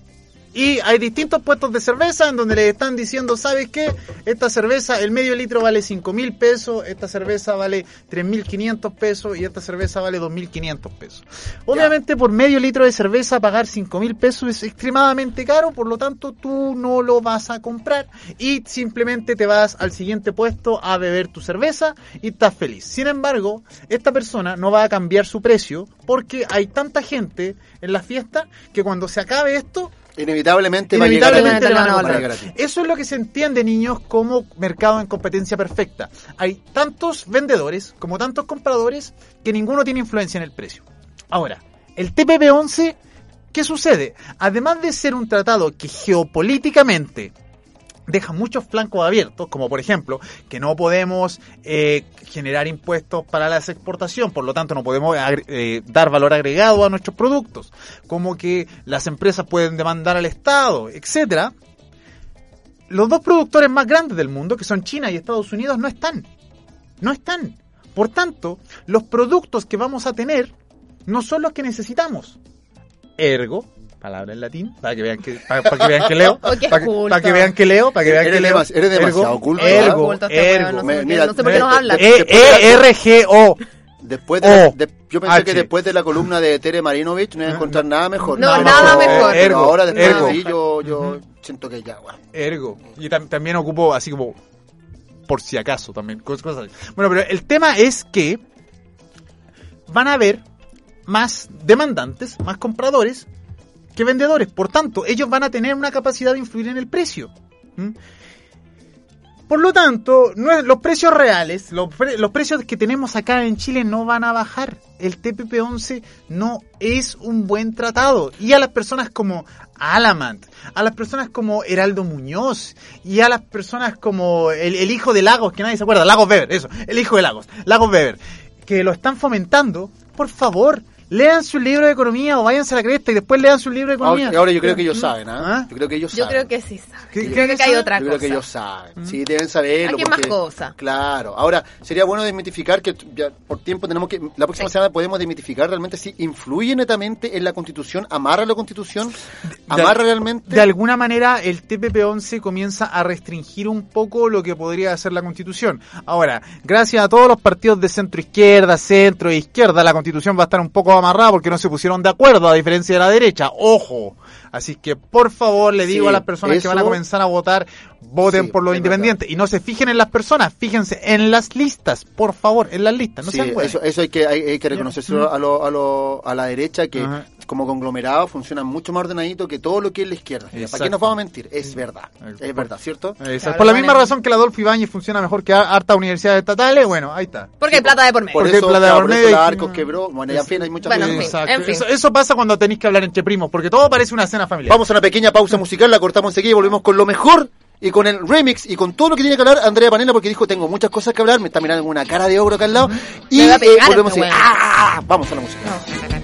Y hay distintos puestos de cerveza en donde les están diciendo, ¿sabes qué? Esta cerveza, el medio litro vale 5 mil pesos, esta cerveza vale 3.500 pesos y esta cerveza vale 2.500 pesos. Obviamente por medio litro de cerveza pagar 5 mil pesos es extremadamente caro, por lo tanto tú no lo vas a comprar y simplemente te vas al siguiente puesto a beber tu cerveza y estás feliz. Sin embargo, esta persona no va a cambiar su precio porque hay tanta gente en la fiesta que cuando se acabe esto Inevitablemente, va a llegar a Inevitablemente ti. van a Va a. Eso es lo que se entiende, niños, como mercado en competencia perfecta. Hay tantos vendedores como tantos compradores que ninguno tiene influencia en el precio. Ahora, el TPP-11, ¿qué sucede? Además de ser un tratado que geopolíticamente deja muchos flancos abiertos, como por ejemplo que no podemos eh, generar impuestos para la exportación, por lo tanto no podemos eh, dar valor agregado a nuestros productos, como que las empresas pueden demandar al Estado, etcétera. Los dos productores más grandes del mundo, que son China y Estados Unidos, no están. No están. Por tanto, los productos que vamos a tener no son los que necesitamos. Ergo, palabra en latín, para que vean que, para, para que vean que leo, Oh, para, que, culto. para que vean que leo, para que vean Eres que leo. demas- eres demasiado. Ergo, Culto este ergo, weón, no sé Me- por qué- mira, no sé por qué nos de- habla. de- E, E, R, G, O. Después de, la- de- yo pensé que después de la columna de Tere Marinovich no iba a encontrar nada mejor. No, Nada nada mejor. mejor. Pero Ergo, ahora después ergo. de ahí yo, yo siento que ya, bueno. Ergo. Y tam- también ocupo así como por si acaso también. cos- Cosas así. Bueno, pero el tema es que van a haber más demandantes, más compradores vendedores. Por tanto, ellos van a tener una capacidad de influir en el precio. ¿Mm? Por lo tanto, no es- los precios reales, los precios que tenemos acá en Chile no van a bajar. El TPP-11 no es un buen tratado. Y a las personas como Alamant, a las personas como Heraldo Muñoz y a las personas como el, el hijo de Lagos, que nadie se acuerda, Lagos Weber, eso, el hijo de Lagos, Lagos Weber, que lo están fomentando, por favor, lean su libro de economía o váyanse a la cresta y después lean su libro de economía. Ahora, ahora yo creo que ellos saben, ¿ah? ¿Ah? Yo creo que ellos Yo saben. creo que sí saben. ¿Qué- Yo creo qué que hay saben? otra Yo creo cosa. que ellos saben. Sí, deben saberlo. Hay más porque- cosas. Claro. Ahora, sería bueno desmitificar que ya por tiempo tenemos que. La próxima Sí. semana podemos desmitificar realmente si influye netamente en la constitución, amarra la constitución, amarra realmente. De alguna manera, el TPP-11 comienza a restringir un poco lo que podría ser la Constitución. Ahora, gracias a todos los partidos de centro izquierda, centro e izquierda, la Constitución va a estar un poco amarrada porque no se pusieron de acuerdo, a diferencia de la derecha. Ojo, Así que, por favor, le digo Sí, a las personas que van a comenzar a votar, voten Sí, por los es independientes. Y no se fijen en las personas, fíjense en las listas, por favor, en las listas. No Sí, hueones. eso, eso hay que, hay, hay que reconocerlo a, lo, a, lo, a la derecha, que Ajá. Como conglomerado funcionan mucho más ordenadito que todo lo que es la izquierda. ¿Para qué nos vamos a mentir? Es verdad. Exacto. Es verdad, ¿cierto? Por la misma razón que el Adolfo Ibáñez funciona mejor que a- harta universidades estatales, bueno, ahí está. Porque hay plata de por medio. Por Porque eso, plata de por medio la Arcos quebró. Bueno, ya en fin, hay muchas Bueno, cosas. en fin, Exacto. en fin. Eso, eso pasa cuando tenéis que hablar entre primos, porque todo parece una cena familiar. Vamos a una pequeña pausa musical, la cortamos enseguida y volvemos con lo mejor y con el remix y con todo lo que tiene que hablar Andrea Panela porque dijo tengo muchas cosas que hablar, me está mirando con una cara de ogro acá al lado y eh, volvemos a. ¡Ah! Vamos a la música.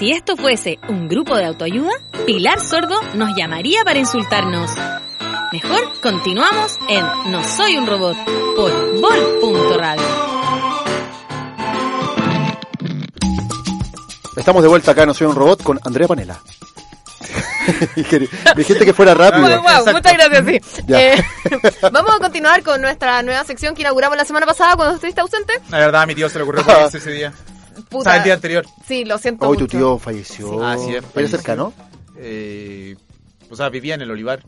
Si esto fuese un grupo de autoayuda, Pilar Sordo nos llamaría para insultarnos. Mejor continuamos en No Soy un Robot por Vol.radio. Estamos de vuelta acá, no soy un robot, con Andrea Panela. Dijiste que fuera rápido. Wow, wow, muchas gracias, sí. Eh, vamos a continuar con nuestra nueva sección que inauguramos la semana pasada cuando estuviste ausente. La verdad, a mi tío se le ocurrió ponerse ese día. O Puta. sea, el día anterior. Sí, lo siento Hoy tu mucho. tío falleció. Así es. ¿Eres falleció. cercano? Eh, o sea, vivía en el olivar.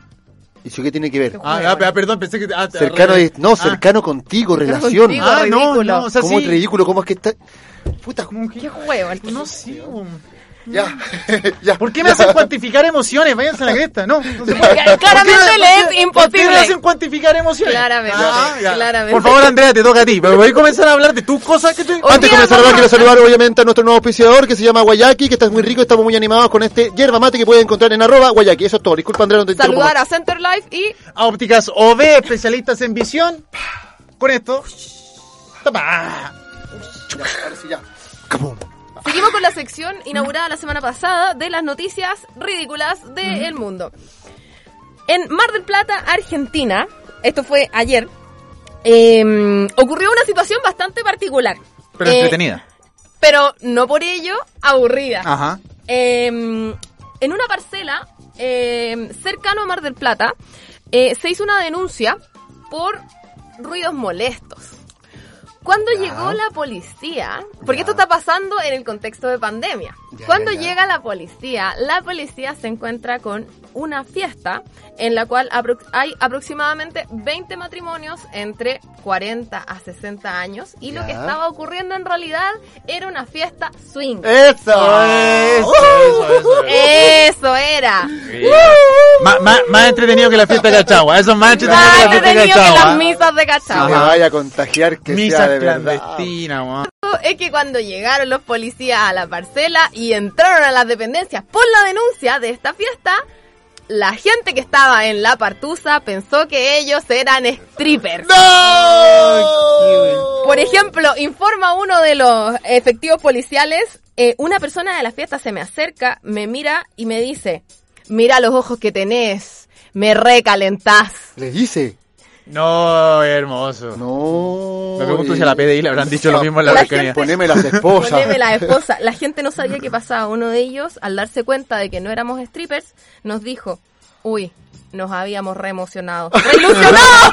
¿Y eso qué tiene que ver? Ah, ah, ah, perdón, pensé que... ah, te- Cercano re- no, ah. cercano contigo, relación. contigo. Ah, no, ridículo. no, o sea, ¿Cómo sí. es ridículo? ¿Cómo es que está? Puta, Como que- Qué juego. No sé. um, ya, ya. ¿Por qué me hacen cuantificar emociones? Váyanse a la cresta, no. no se puede. Porque claramente ¿Por qué- le es imposible. ¿Por qué me hacen cuantificar emociones? Claramente, Ah, ya. claramente. Por favor, Andrea, te toca a ti. Pero voy a comenzar a hablar de tus cosas que te... Antes de comenzar a hablar, quiero saludar obviamente a nuestro nuevo auspiciador que se llama Guayaki, que está muy rico, estamos muy animados con este yerba mate que pueden encontrar en arroba Guayaki. Eso es todo. Disculpa, Andrea, no te Saludar a Center Life y a ópticas OB, especialistas en visión. Con esto. Tapa. Ya, ahora sí, ya. Seguimos con la sección inaugurada la semana pasada de las noticias ridículas del mundo. En Mar del Plata, Argentina, esto fue ayer, eh, ocurrió una situación bastante particular. Pero Eh, entretenida. Pero no por ello aburrida. Ajá. Eh, en una parcela eh, cercano a Mar del Plata eh, se hizo una denuncia por ruidos molestos. Cuando llegó la policía, porque esto está pasando en el contexto de pandemia, Ya, cuando llega la policía, la policía se encuentra con una fiesta en la cual apro- hay aproximadamente 20 matrimonios entre 40 a 60 años y lo Ya. que estaba ocurriendo en realidad era una fiesta swing. ¡Eso! Eso, eso, eso. Eso era. Sí. Má- má- más entretenido que la fiesta de Cachagua. Eso es más entretenido Más que la fiesta de entretenido que las Cachagua. misas de Que Cachagua. vaya a contagiar que sea Misas de verdad. clandestinas, weón. Es que cuando llegaron los policías a la parcela y entraron a las dependencias por la denuncia de esta fiesta, la gente que estaba en la partusa pensó que ellos eran strippers. Por ejemplo, informa uno de los efectivos policiales, eh, una persona de la fiesta se me acerca, me mira y me dice, mira los ojos que tenés, me recalentás. Le dice. No, hermoso. No. Me pregunto y- si a la PDI le habrán dicho lo mismo en la La Araucanía. Poneme las esposas. Poneme la esposa. La gente no sabía qué pasaba. Uno de ellos, al darse cuenta de que no éramos strippers, nos dijo, uy, nos habíamos reemocionado. ¡Reilusionados!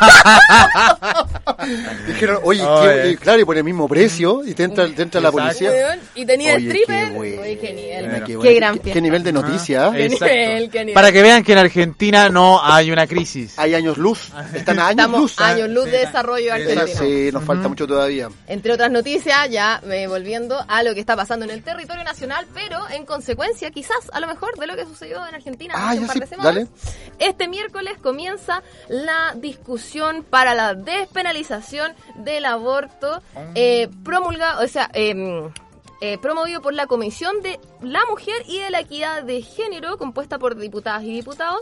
Dijeron, oye, Oye. qué- y claro, y por el mismo precio, y te entra, te entra la policía. Y tenía Oye, stripper. qué bueno. Uy, qué nivel. Qué, qué bueno. gran ¿Qué- fiesta. qué nivel de noticia. Qué Exacto. nivel, qué nivel. Para que vean que en Argentina no hay una crisis. Hay años luz. Están a años Estamos luz. años luz de desarrollo argentino. sí, nos falta mucho todavía. Entre otras noticias, ya eh, volviendo a lo que está pasando en el territorio nacional, pero en consecuencia, quizás, a lo mejor, de lo que sucedió en Argentina Ah, hace ya un par sí, de semanas. dale. Este miércoles comienza la discusión para la despenalización del aborto eh, promulgado, o sea, em, eh, promovido por la Comisión de la Mujer y de la Equidad de Género, compuesta por diputadas y diputados,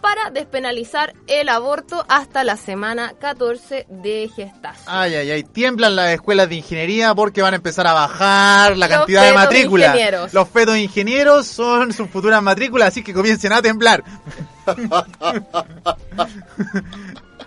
para despenalizar el aborto hasta la semana 14 de gestación. Ay, ay, ay, tiemblan las escuelas de ingeniería porque van a empezar a bajar la Los cantidad de matrículas. ingenieros. Los fetos ingenieros son sus futuras matrículas, así que comiencen a temblar.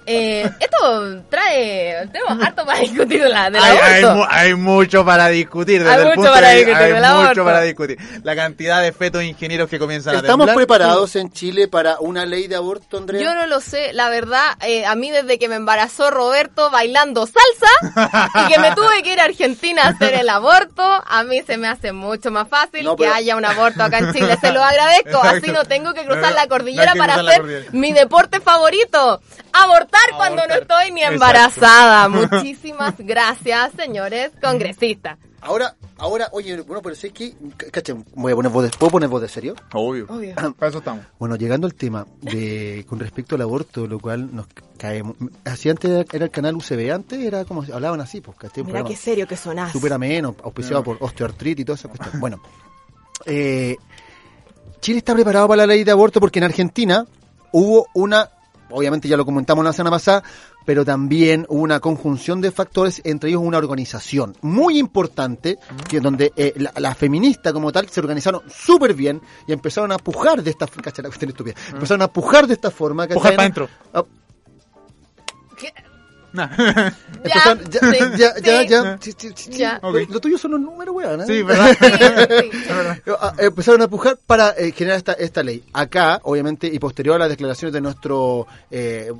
Eh, esto trae. Tenemos harto para discutir de la, del Hay, hay aborto. mu- hay mucho para discutir. Desde Hay el mucho punto para de- discutir hay mucho aborto. para discutir. La cantidad de fetos ingenieros que comienzan a ¿Estamos temblar. preparados en Chile para una ley de aborto, Andrea? Yo no lo sé, la verdad, eh, a mí desde que me embarazó Roberto bailando salsa y que me tuve que ir a Argentina a hacer el aborto, a mí se me hace mucho más fácil No, que haya un aborto acá en Chile. Se lo agradezco, Exacto. así no tengo que cruzar No, la cordillera para hacer cordillera. mi deporte favorito. Abortar, cuando no estoy ni Exacto. embarazada. Muchísimas gracias, señores congresistas. Ahora, ahora, oye, bueno, pero sé que, cacha, voy a poner voz de, ¿puedo poner voz de serio? Obvio. Obvio. Para eso estamos. Bueno, llegando al tema de con respecto al aborto, lo cual nos caemos. Así antes era el canal UCB, antes era como hablaban así, pues, ¿cachai? Un Mira qué serio que sonás. súper ameno, auspiciado por osteoartritis y toda esa cuestión. Bueno, eh, Chile está preparado para la ley de aborto porque en Argentina hubo una, obviamente ya lo comentamos la semana pasada, pero también hubo una conjunción de factores, entre ellos una organización muy importante, que donde eh, la, la feminista como tal se organizaron súper bien y empezaron a pujar de esta forma, estúpida, empezaron a pujar de esta forma, Pujar ¿cachai? para adentro. ¿Qué? Nah. empezaron- ya, sí, ya, ya, sí. ya, sí, sí, sí, Ya. Lo, lo tuyo son los números, weón. ¿eh? Sí, ¿verdad? Sí, sí. Ah, Empezaron a pujar para eh, generar esta, esta ley. Acá, obviamente, y posterior a las declaraciones de nuestro eh,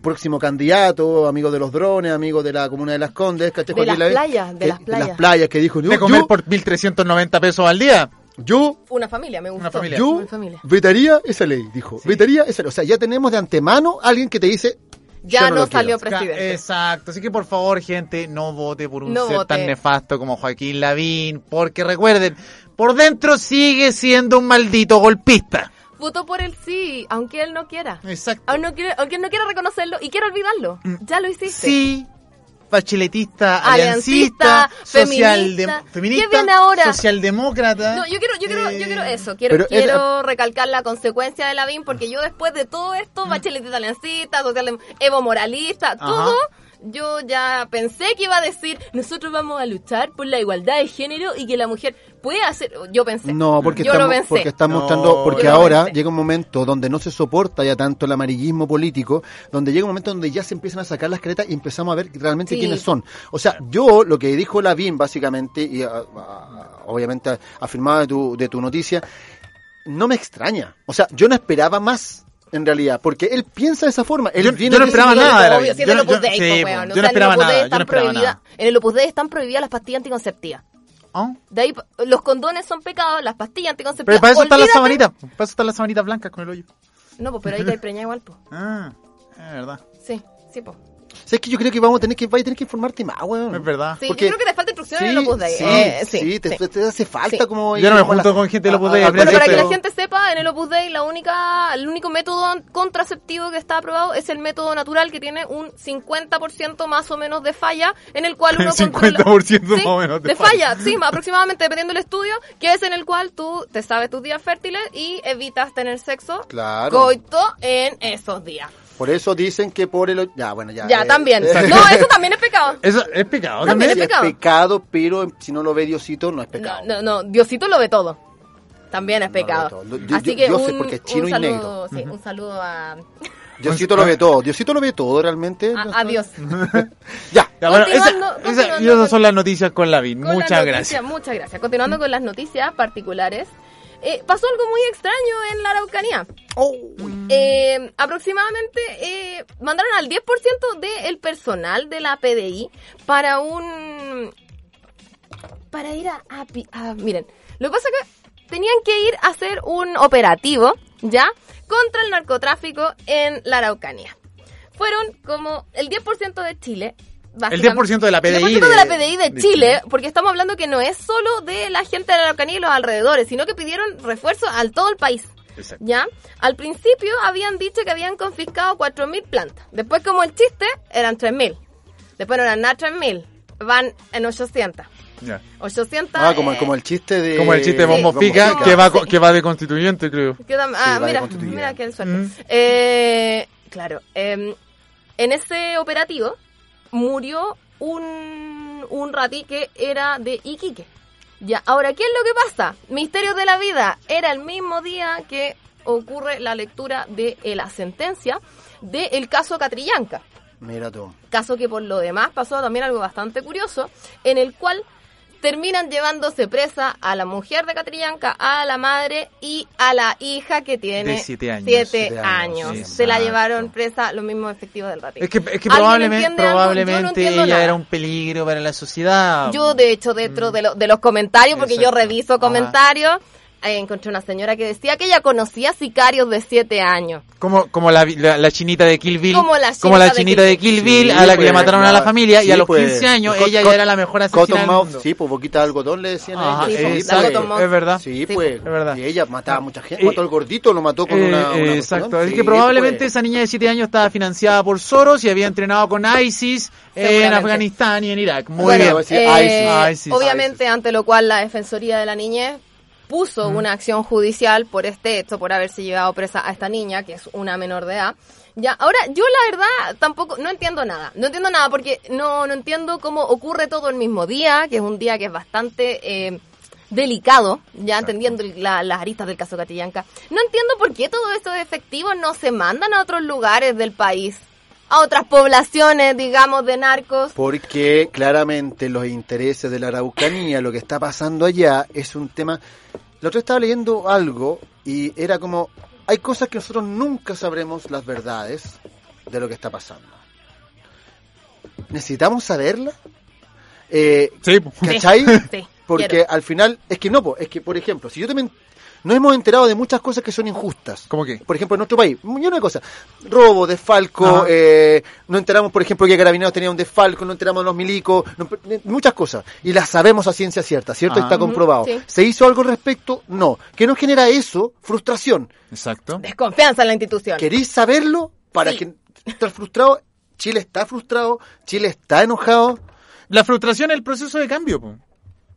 próximo candidato, amigo de los drones, amigo de la comuna de Las Condes, ¿cachai? De las Lavín, playas, de eh, las playas. las playas, que dijo, yo, De comer yo, por 1.390 pesos al día. yo, Una familia, me gustó. Una familia. yo Una familia. vetaría esa ley, dijo. Vetaría esa ley. O sea, ya tenemos de antemano a alguien que te dice, Ya no, quiero. salió presidente. Exacto. Así que por favor, gente, no vote por un No ser vote. tan nefasto como Joaquín Lavín. Porque recuerden, por dentro sigue siendo un maldito golpista. Votó por el sí, aunque él no quiera. Exacto. Aunque aunque él no quiera reconocerlo y quiera olvidarlo. Ya lo hiciste. Mm. Sí. Bacheletista, Aliancista, feminista. feminista, ¿Qué viene ahora? socialdemócrata. No, yo quiero, yo quiero, Eh, yo quiero eso. Quiero, pero quiero recalcar la consecuencia de Lavín porque yo después de todo esto, bacheletista aliancista, social Evo moralista, todo, yo ya pensé que iba a decir, nosotros vamos a luchar por la igualdad de género y que la mujer puede hacer, yo pensé. No, porque yo estamos, lo pensé. porque están No, mostrando, porque ahora llega un momento donde no se soporta ya tanto el amarillismo político, donde llega un momento donde ya se empiezan a sacar las caretas y empezamos a ver realmente Sí. quiénes son. O sea, yo lo que dijo Lavín básicamente, y ah, ah, obviamente afirmado de tu, de tu noticia, no me extraña. O sea, yo no esperaba más. En realidad, porque él piensa de esa forma. Él Yo- viene yo no esperaba nada de la Obvio, vida. si en Yo no- yo- Dei, sí, pues, no esperaba nada, yo están no esperaba prohibidas- nada. En el Opus Dei están prohibidas las pastillas anticonceptivas. ¿Ah? De ahí, los condones son pecados, las pastillas anticonceptivas. Pero para eso están las sabanitas. Para eso están las sabanitas blancas con el hoyo. No, pues, pero ahí te preña igual, pues. Ah, es verdad. Sí, sí, pues. ¿Sabes que yo creo que vamos a tener que, vais a tener que informarte más, weón. Es verdad. Sí, Porque- yo creo que te falta instrucción en el Opus Dei. sí, eh, sí, sí, te, sí. te hace falta Sí. como... Yo no me junto la- con gente del Opus Dei, Bueno, para que la gente sepa, en el Opus Dei la única, el único método contraceptivo que está aprobado es el método natural que tiene un 50% más o menos de falla, en el cual uno 50% controla- más o menos de de falla, sí, aproximadamente dependiendo del estudio, que es en el cual tú te sabes tus días fértiles y evitas tener sexo Claro. coito en esos días. Por eso dicen que por el... Ya, bueno, ya. Ya, eh, también. eh, No, eso también es pecado. Eso es pecado También también. es pecado. Es pecado, pero si no lo ve Diosito, no es pecado. No, no, no, Diosito lo ve todo. También es No, pecado. yo- Así yo- que yo un, sé porque es chino un y saludo, sí, un saludo a, Diosito lo ve todo. Diosito lo ve todo realmente. a, a Dios. Ya. Ya, bueno, esa- esa- esas son las noticias con Lavín. Con Muchas las gracias. noticias, Muchas gracias. Continuando con las noticias particulares. Eh, pasó algo muy extraño en la Araucanía. Eh, aproximadamente eh, mandaron al 10% del personal de la PDI para un... Para ir a, a a- Miren, lo que pasa es que tenían que ir a hacer un operativo, ¿ya? Contra el narcotráfico en la Araucanía. Fueron como el 10% de Chile. El básicamente. 10% de la El PDI 10% de, de- la PDI de, de Chile, Chile. porque estamos hablando que no es solo de la gente de la Araucanía y los alrededores, sino que pidieron refuerzo al todo el país. Exacto. ¿Ya? Al principio habían dicho que habían confiscado 4.000 plantas. Después, como el chiste, eran 3.000. Después no eran nada 3.000. Van en 800. Ya. 800. Ah, como, eh, como el chiste de... Como el chiste de Bombo Sí, Fica, como- que va, sí. que va de constituyente, creo. que Sí, ah, de mira, constituyente. mira qué suerte. Mm. Eh, claro, eh, en ese operativo murió un, un ratí que era de Iquique. Ya, ahora, ¿qué es lo que pasa? Misterios de la vida. Era el mismo día que ocurre la lectura de eh, la sentencia del caso Catrillanca. Mira tú. Caso que por lo demás pasó también algo bastante curioso, en el cual terminan llevándose presa a la mujer de Catrillanca, a la madre y a la hija que tiene De siete años. siete Siete años, años. sí, Se la llevaron presa los mismos efectivos del ratito. Es que, es que ¿Alguien probablemente, no probablemente ella nada. era un peligro para la sociedad. Yo, de hecho, dentro de, lo- de los comentarios, porque yo reviso comentarios, encontré una señora que decía que ella conocía sicarios de siete años. Como, como la, la, la chinita de Kill Bill. Como la chinita como la de Kill de Kill Sí, Bill, a la que pues, le mataron a la familia y a los pues, 15 años ella ya era la mejor asesina del mundo. sí, pues boquita de algodón le decían a ella. Sí, pues, exacto, es verdad. Sí, Sí, pues. es verdad. Y ella mataba a mucha gente. Eh, mató al gordito, lo mató con Eh, una, una exacto, así Sí, que probablemente pues. esa niña de 7 años estaba financiada por Soros y había entrenado con ISIS en. Afganistán y en Irak. Muy Bueno, bien. eh, ISIS. ISIS. obviamente, ante lo cual la Defensoría de la Niñez puso una acción judicial por este hecho, por haberse llevado presa a esta niña, que es una menor de edad. Ya, ahora yo la verdad tampoco, no entiendo nada, no entiendo nada porque no, no entiendo cómo ocurre todo el mismo día, que es un día que es bastante eh, delicado, ya entendiendo la- las aristas del caso Catillanca. No entiendo por qué todos esos efectivos no se mandan a otros lugares del país, a otras poblaciones, digamos, de narcos. Porque claramente los intereses de la Araucanía, lo que está pasando allá, es un tema... La otra estaba leyendo algo y era como... Hay cosas que nosotros nunca sabremos las verdades de lo que está pasando. ¿Necesitamos saberla? Eh, Sí. ¿Cachai? Sí, Porque quiero. al final, es que no, es que por ejemplo, si yo también nos hemos enterado de muchas cosas que son injustas. ¿Cómo qué? Por ejemplo, en nuestro país, y una cosa, robo, desfalco, eh, no enteramos, por ejemplo, que Carabineros tenía un desfalco, no enteramos de los milicos, no- muchas cosas. Y las sabemos a ciencia cierta, ¿cierto? Ajá. Está comprobado. sí. ¿Se hizo algo al respecto? No. ¿Qué nos genera eso? Frustración. Exacto. Desconfianza en la institución. ¿Queréis saberlo? Para Sí. que estar frustrado. Chile está frustrado, Chile está enojado. La frustración es el proceso de cambio. po.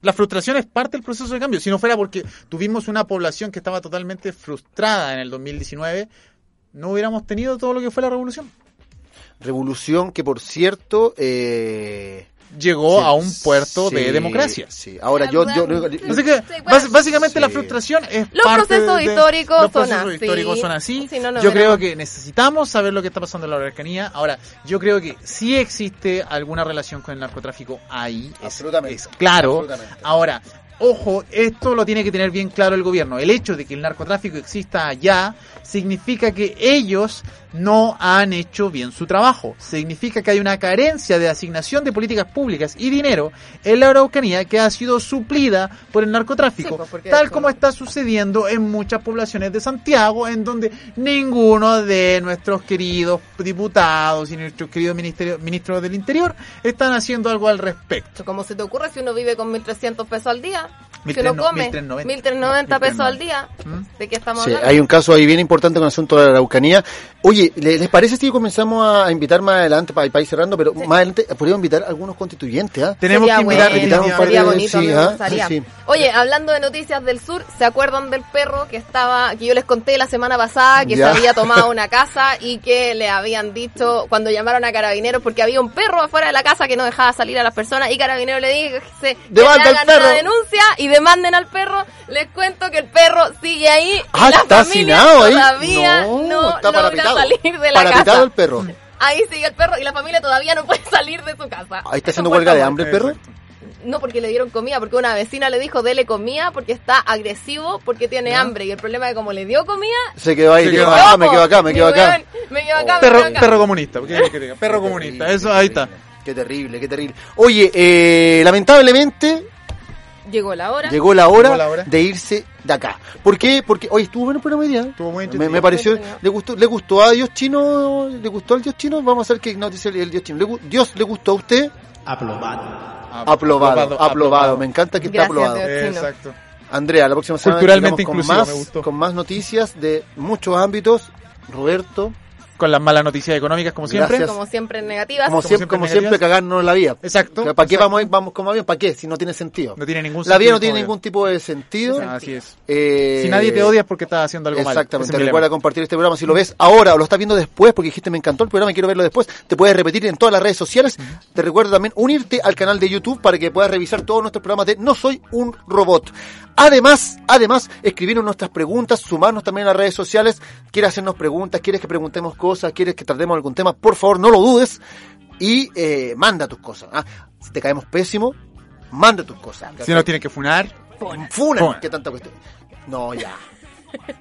La frustración es parte del proceso de cambio. Si no fuera porque tuvimos una población que estaba totalmente frustrada en el 2019, no hubiéramos tenido todo lo que fue la revolución. revolución que, por cierto, eh, Llegó Sí, a un puerto de democracia. Sí, ahora yo, yo, yo- Así que bas- básicamente la frustración es Los parte procesos de- históricos los son procesos así. históricos son así. Si no, no yo creo que necesitamos saber lo que está pasando en la Araucanía. Ahora, yo creo que sí existe alguna relación con el narcotráfico ahí. Es, Absolutamente. es claro. Absolutamente. Ahora, ojo, esto lo tiene que tener bien claro el gobierno. El hecho de que el narcotráfico exista allá significa que ellos no han hecho bien su trabajo. Significa que hay una carencia de asignación de políticas públicas y dinero en la Araucanía que ha sido suplida por el narcotráfico, Sí, pues, tal como está sucediendo en muchas poblaciones de Santiago, en donde ninguno de nuestros queridos diputados y nuestros queridos ministros del Interior están haciendo algo al respecto. Como se te ocurre si uno vive con 1.300 pesos al día, 1300, uno come 1390. 1.390 pesos al 1390. día, ¿Mm? ¿de qué estamos Sí, hablando? hay un caso ahí bien importante con el asunto de la Araucanía. Oye, ¿le- ¿les parece si comenzamos a invitar más adelante para, para ir cerrando? Pero más adelante podríamos invitar a algunos constituyentes, ¿ah? Tenemos Sería que invitar, bueno, sería de- bonito, sí, ¿ah? Sí. Oye, hablando de noticias del sur, ¿se acuerdan del perro que estaba, que yo les conté la semana pasada, que Ya. se había tomado una casa y que le habían dicho cuando llamaron a carabineros porque había un perro afuera de la casa que no dejaba salir a las personas y carabineros le dice que le ¡Demanda al hagan perro! una denuncia y demanden al perro. Les cuento que el perro sigue ahí y Ah, la está familia ahí. todavía no, No, está logra salir de la Parapetado casa. el perro. Ahí sigue el perro y la familia todavía no puede salir de su casa. Ahí está haciendo huelga de hambre el perro. No, porque le dieron comida, porque una vecina le dijo, dele comida porque está agresivo, porque tiene hambre. Y el problema es que como le dio comida... Se quedó ahí, Se quedó ah, ¡Ojo! me quedo acá, me quedo acá. Me quedo acá, me Perro, quedo acá. perro comunista. Perro comunista, eso ahí está. Qué terrible, qué terrible. Oye, eh, lamentablemente Llegó la hora. llegó la hora, Llegó la hora. de irse de acá. ¿Por qué? Porque hoy estuvo bueno el programa hoy día. Estuvo muy Me, me pareció, le gustó, le gustó a Dios chino, le gustó al Dios chino. Vamos a ver qué nos dice el, el Dios chino. ¿Le gu- Dios le gustó a usted. Aprobado, aprobado, Me encanta que está Gracias, aprobado. Dios. chino. Exacto. Andrea, la próxima semana Culturalmente inclusivo, con me más, gustó. con más noticias de muchos ámbitos. Roberto, Con las malas noticias económicas, como siempre. Gracias. Como siempre negativas. como, Como siempre, siempre como negativas. siempre cagarnos la vida. Exacto. ¿Para qué exacto. vamos a ir, vamos como avión? ¿Para qué? Si no tiene sentido. No tiene ningún La vida no sentido tiene ningún tipo de sentido. Así es. Eh, Si nadie te odia es porque estás haciendo algo mal. Exactamente, recuerda compartir este programa. Si lo ves ahora o lo estás viendo después, porque dijiste me encantó el programa y quiero verlo después, te puedes repetir en todas las redes sociales. Te recuerdo también unirte al canal de YouTube para que puedas revisar todos nuestros programas de No Soy un Robot. Además, además, escribirnos nuestras preguntas, sumarnos también a las redes sociales. ¿Quieres hacernos preguntas? ¿Quieres que preguntemos cosas? ¿Quieres que tratemos algún tema? Por favor, no lo dudes y eh, manda tus cosas. ¿ah? Si te caemos pésimo, manda tus cosas. Si no tienes que funar. Funa, Funa. ¿qué tanta cuestión? No, ya.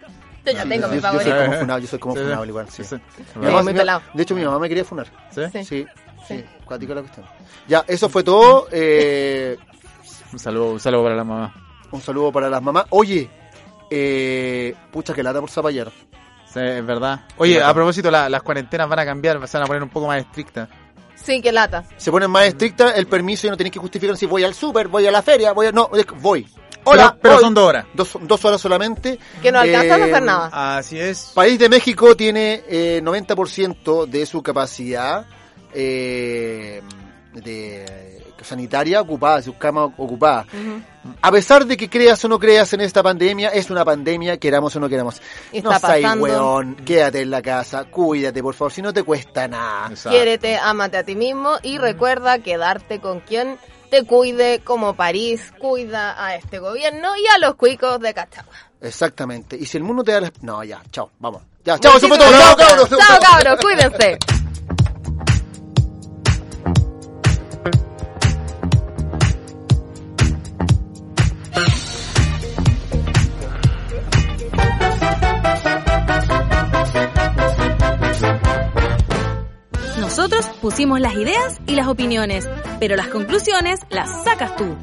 Yo ya tengo mi yo soy favorito. como funado, yo soy como funado igual, sí. De hecho, mi mamá me quería funar. ¿Sí? Sí, sí, la cuestión. Ya, eso fue todo. Eh, Un saludo, un saludo para la mamá. un saludo para las mamás. Oye, eh, pucha que lata por zapallar. Sí, es verdad. Oye, a propósito, la- las cuarentenas van a cambiar, se van a poner un poco más estrictas. Sí, que lata. Se ponen más estrictas el permiso y no tenéis que justificar si voy al súper, voy a la feria, voy a... No, es que voy. Hola, pero, son dos horas. Dos, dos horas solamente. Que no alcanzan a Eh, hacer nada. Así es. País de México tiene eh, 90% de su capacidad eh, de sanitaria ocupada, sus camas ocupadas. A pesar de que creas o no creas en esta pandemia, es una pandemia, queramos o no queramos. Y no está seas weón, quédate en la casa, cuídate, por favor, si no te cuesta nada. Quiérete, ámate a ti mismo y recuerda quedarte con quien te cuide como París cuida a este gobierno y a los cuicos de Cachagua. Exactamente. Y si el mundo te da la... No, ya, chao, vamos. Ya, chao, eso fue todo. Chao, cabros. Chao, cabros, cuídense. Nosotros pusimos las ideas y las opiniones, pero las conclusiones las sacas tú.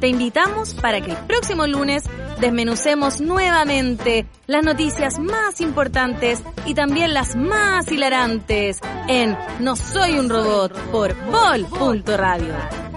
Te invitamos para que el próximo lunes desmenucemos nuevamente las noticias más importantes y también las más hilarantes en No Soy un Robot por Bol.radio.